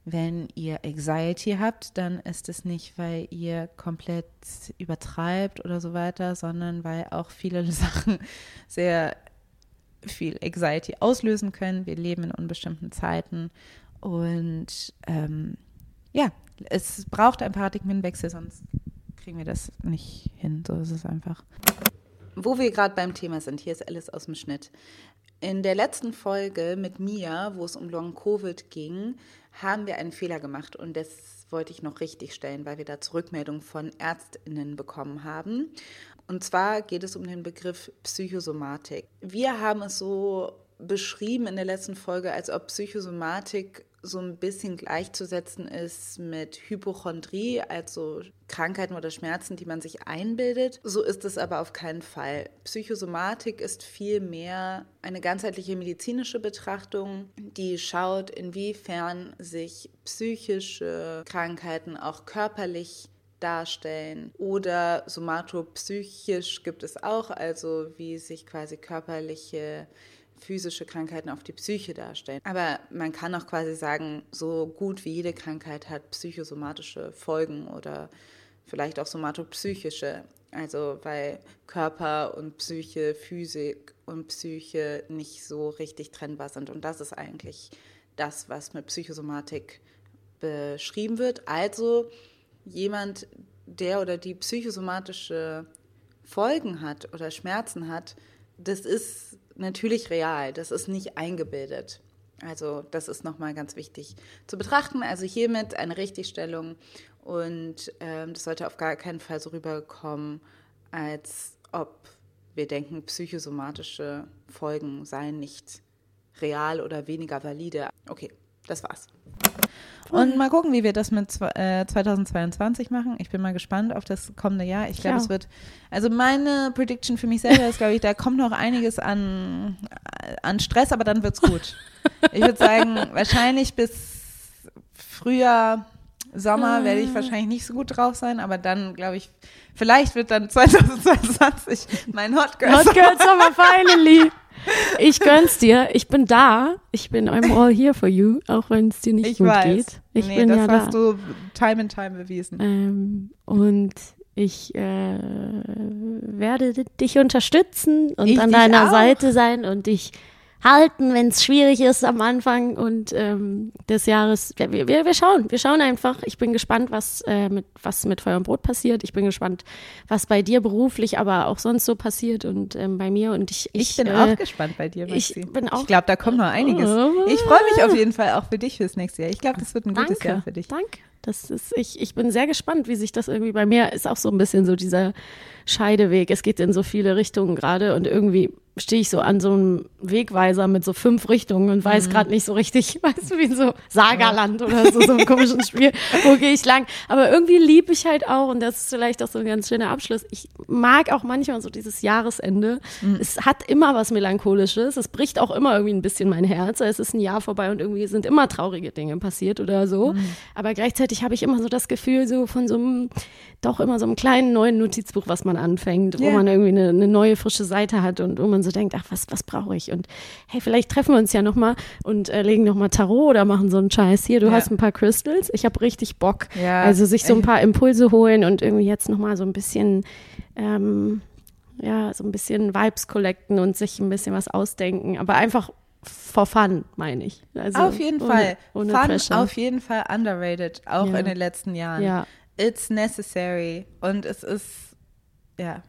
wenn ihr Anxiety habt, dann ist es nicht, weil ihr komplett übertreibt oder so weiter, sondern weil auch viele Sachen sehr viel Anxiety auslösen können. Wir leben in unbestimmten Zeiten und ähm, ja, es braucht einen Paradigmenwechsel, sonst kriegen wir das nicht hin. So ist es einfach. Wo wir gerade beim Thema sind, hier ist Alice aus dem Schnitt. In der letzten Folge mit Mia, wo es um Long Covid ging, haben wir einen Fehler gemacht und das wollte ich noch richtig stellen, weil wir da Zurückmeldungen von Ärztinnen bekommen haben. Und zwar geht es um den Begriff Psychosomatik. Wir haben es so beschrieben in der letzten Folge, als ob Psychosomatik so ein bisschen gleichzusetzen ist mit Hypochondrie, also Krankheiten oder Schmerzen, die man sich einbildet. So ist es aber auf keinen Fall. Psychosomatik ist vielmehr eine ganzheitliche medizinische Betrachtung, die schaut, inwiefern sich psychische Krankheiten auch körperlich darstellen. Oder somatopsychisch gibt es auch, also wie sich quasi körperliche physische Krankheiten auf die Psyche darstellen. Aber man kann auch quasi sagen, so gut wie jede Krankheit hat psychosomatische Folgen oder vielleicht auch somatopsychische. Also weil Körper und Psyche, Physik und Psyche nicht so richtig trennbar sind. Und das ist eigentlich das, was mit Psychosomatik beschrieben wird. Also jemand, der oder die psychosomatische Folgen hat oder Schmerzen hat, das ist natürlich real, das ist nicht eingebildet. Also das ist nochmal ganz wichtig zu betrachten. Also hiermit eine Richtigstellung und ähm, das sollte auf gar keinen Fall so rüberkommen, als ob wir denken, psychosomatische Folgen seien nicht real oder weniger valide. Okay, das war's. Und mal gucken, wie wir das mit äh, 2022 machen. Ich bin mal gespannt auf das kommende Jahr. Ich glaube, es wird, also meine Prediction für mich selber ist, glaube ich, da kommt noch einiges an, an Stress, aber dann wird's gut. Ich würde sagen, wahrscheinlich bis Frühjahr, Sommer werde ich ah. wahrscheinlich nicht so gut drauf sein, aber dann glaube ich, vielleicht wird dann 2022 mein Hot Girl Hot Girl Summer finally. Ich gönn's dir. Ich bin da. Ich bin I'm all here for you, auch wenn es dir nicht ich gut weiß. geht. Ich nee, bin das ja hast da. du time and time bewiesen. Ähm, und ich äh, werde dich unterstützen und ich an deiner Seite sein und dich halten, wenn es schwierig ist am Anfang und ähm, des Jahres. Wir, wir, wir schauen, wir schauen einfach. Ich bin gespannt, was, äh, mit, was mit Feuer und Brot passiert. Ich bin gespannt, was bei dir beruflich, aber auch sonst so passiert und ähm, bei mir. Und ich, ich, ich bin äh, auch gespannt bei dir, Maxi. Ich bin auch. Ich glaube, da kommt noch einiges. Ich freue mich auf jeden Fall auch für dich fürs nächste Jahr. Ich glaube, das wird ein gutes danke, Jahr für dich. Danke. Das ist, ich, ich bin sehr gespannt, wie sich das irgendwie bei mir ist auch so ein bisschen so dieser Scheideweg. Es geht in so viele Richtungen gerade und irgendwie stehe ich so an so einem Wegweiser mit so fünf Richtungen und weiß mhm. gerade nicht so richtig, weißt du, wie in so Sagerland ja. oder so, so einem komischen Spiel, wo gehe ich lang. Aber irgendwie liebe ich halt auch, und das ist vielleicht auch so ein ganz schöner Abschluss, ich mag auch manchmal so dieses Jahresende. Mhm. Es hat immer was Melancholisches, es bricht auch immer irgendwie ein bisschen mein Herz. Es ist ein Jahr vorbei und irgendwie sind immer traurige Dinge passiert oder so. Mhm. Aber gleichzeitig habe ich immer so das Gefühl, so von so einem, doch immer so einem kleinen neuen Notizbuch, was man anfängt, wo yeah. man irgendwie eine, eine neue frische Seite hat und wo man so denkt, ach, was, was brauche ich? Und hey, vielleicht treffen wir uns ja nochmal und äh, legen nochmal Tarot oder machen so einen Scheiß. Hier, du ja. hast ein paar Crystals. Ich habe richtig Bock. Ja. Also sich so ein paar Impulse holen und irgendwie jetzt nochmal so ein bisschen, ähm, ja, so ein bisschen Vibes collecten und sich ein bisschen was ausdenken. Aber einfach for fun, meine ich. Also auf jeden ohne, Fall. Ohne fun Pressure. auf jeden Fall underrated, auch ja. in den letzten Jahren. Ja. It's necessary und es ist, ja,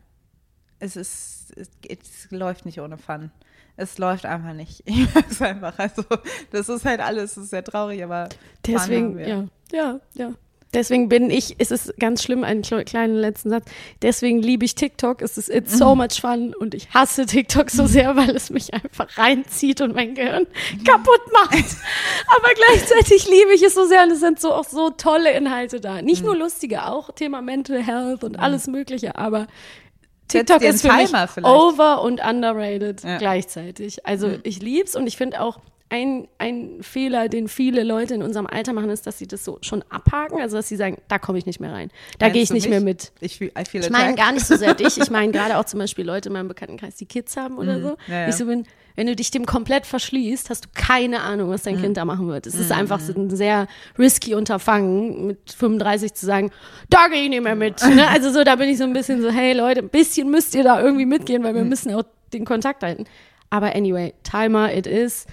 es ist, es, es läuft nicht ohne Fun. Es läuft einfach nicht. Ich mag es einfach. Also, das ist halt alles, es ist sehr traurig, aber. Deswegen, ja, ja, ja. Deswegen bin ich, ist es ganz schlimm, einen kleinen letzten Satz. Deswegen liebe ich TikTok. Es ist it's so much fun und ich hasse TikTok so sehr, weil es mich einfach reinzieht und mein Gehirn kaputt macht. Aber gleichzeitig liebe ich es so sehr und es sind so auch so tolle Inhalte da. Nicht mhm. nur lustige, auch Thema Mental Health und mhm. alles Mögliche, aber TikTok ist für mich over und underrated ja. gleichzeitig. Also mhm. ich lieb's und ich finde auch ein, ein Fehler, den viele Leute in unserem Alter machen, ist, dass sie das so schon abhaken. Also, dass sie sagen, da komme ich nicht mehr rein. Da gehe ich nicht mich? mehr mit. Ich, ich meine gar nicht so sehr dich. Ich meine gerade auch zum Beispiel Leute in meinem Bekanntenkreis, die Kids haben oder mhm. so. Ja, ja. Ich so bin, wenn du dich dem komplett verschließt, hast du keine Ahnung, was dein mhm. Kind da machen wird. Es ist mhm. einfach so ein sehr risky Unterfangen, mit 35 zu sagen, da gehe ich nicht mehr mit. Ne? Also so, da bin ich so ein bisschen so, hey Leute, ein bisschen müsst ihr da irgendwie mitgehen, weil wir mhm. müssen auch den Kontakt halten. Aber anyway, Timer it is.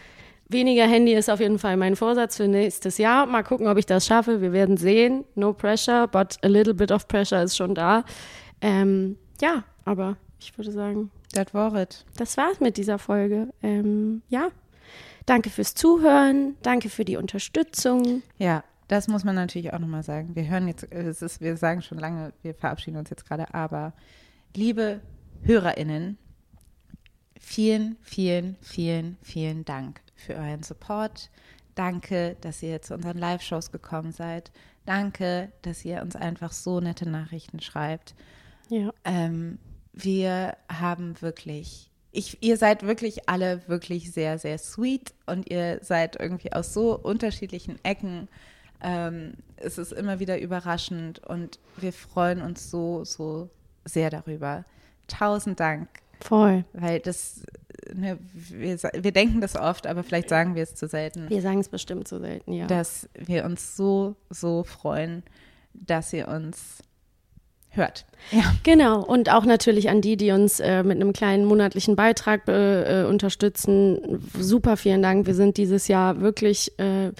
Weniger Handy ist auf jeden Fall mein Vorsatz für nächstes Jahr. Mal gucken, ob ich das schaffe. Wir werden sehen. No pressure, but a little bit of pressure ist schon da. Ähm, ja, aber ich würde sagen, das war es. Das war's mit dieser Folge. Ähm, ja, danke fürs Zuhören. Danke für die Unterstützung. Ja, das muss man natürlich auch nochmal sagen. Wir hören jetzt, es ist, wir sagen schon lange, wir verabschieden uns jetzt gerade, aber liebe HörerInnen, vielen, vielen, vielen, vielen Dank für euren Support. Danke, dass ihr zu unseren Live-Shows gekommen seid. Danke, dass ihr uns einfach so nette Nachrichten schreibt. Ja. Ähm, wir haben wirklich, ich, ihr seid wirklich alle wirklich sehr, sehr sweet und ihr seid irgendwie aus so unterschiedlichen Ecken. Ähm, es ist immer wieder überraschend und wir freuen uns so, so sehr darüber. Tausend Dank. Voll. Weil das ne, wir, wir denken das oft, aber vielleicht sagen wir es zu selten. Wir sagen es bestimmt zu selten, ja. Dass wir uns so, so freuen, dass ihr uns hört. Ja. Genau. Und auch natürlich an die, die uns äh, mit einem kleinen monatlichen Beitrag äh, unterstützen. Super vielen Dank. Wir sind dieses Jahr wirklich äh,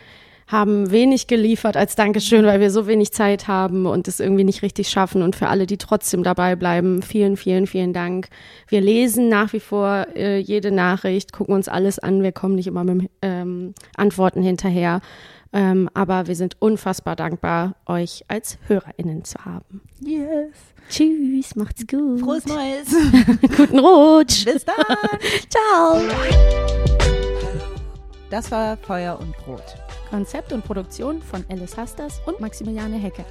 haben wenig geliefert als Dankeschön, weil wir so wenig Zeit haben und es irgendwie nicht richtig schaffen. Und für alle, die trotzdem dabei bleiben, vielen, vielen, vielen Dank. Wir lesen nach wie vor äh, jede Nachricht, gucken uns alles an. Wir kommen nicht immer mit ähm, Antworten hinterher. Ähm, aber wir sind unfassbar dankbar, euch als HörerInnen zu haben. Yes. Tschüss, macht's gut. Frohes Neues. Guten Rutsch. Bis dann. Ciao. Das war Feuer und Brot. Konzept und Produktion von Alice Hasters und Maximiliane Hecke.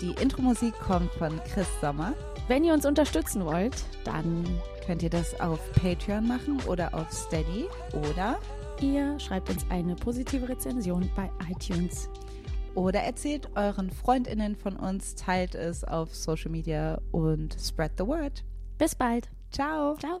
Die Intro-Musik kommt von Chris Sommer. Wenn ihr uns unterstützen wollt, dann könnt ihr das auf Patreon machen oder auf Steady oder ihr schreibt uns eine positive Rezension bei iTunes. Oder erzählt euren FreundInnen von uns, teilt es auf Social Media und spread the word. Bis bald. Ciao. Ciao.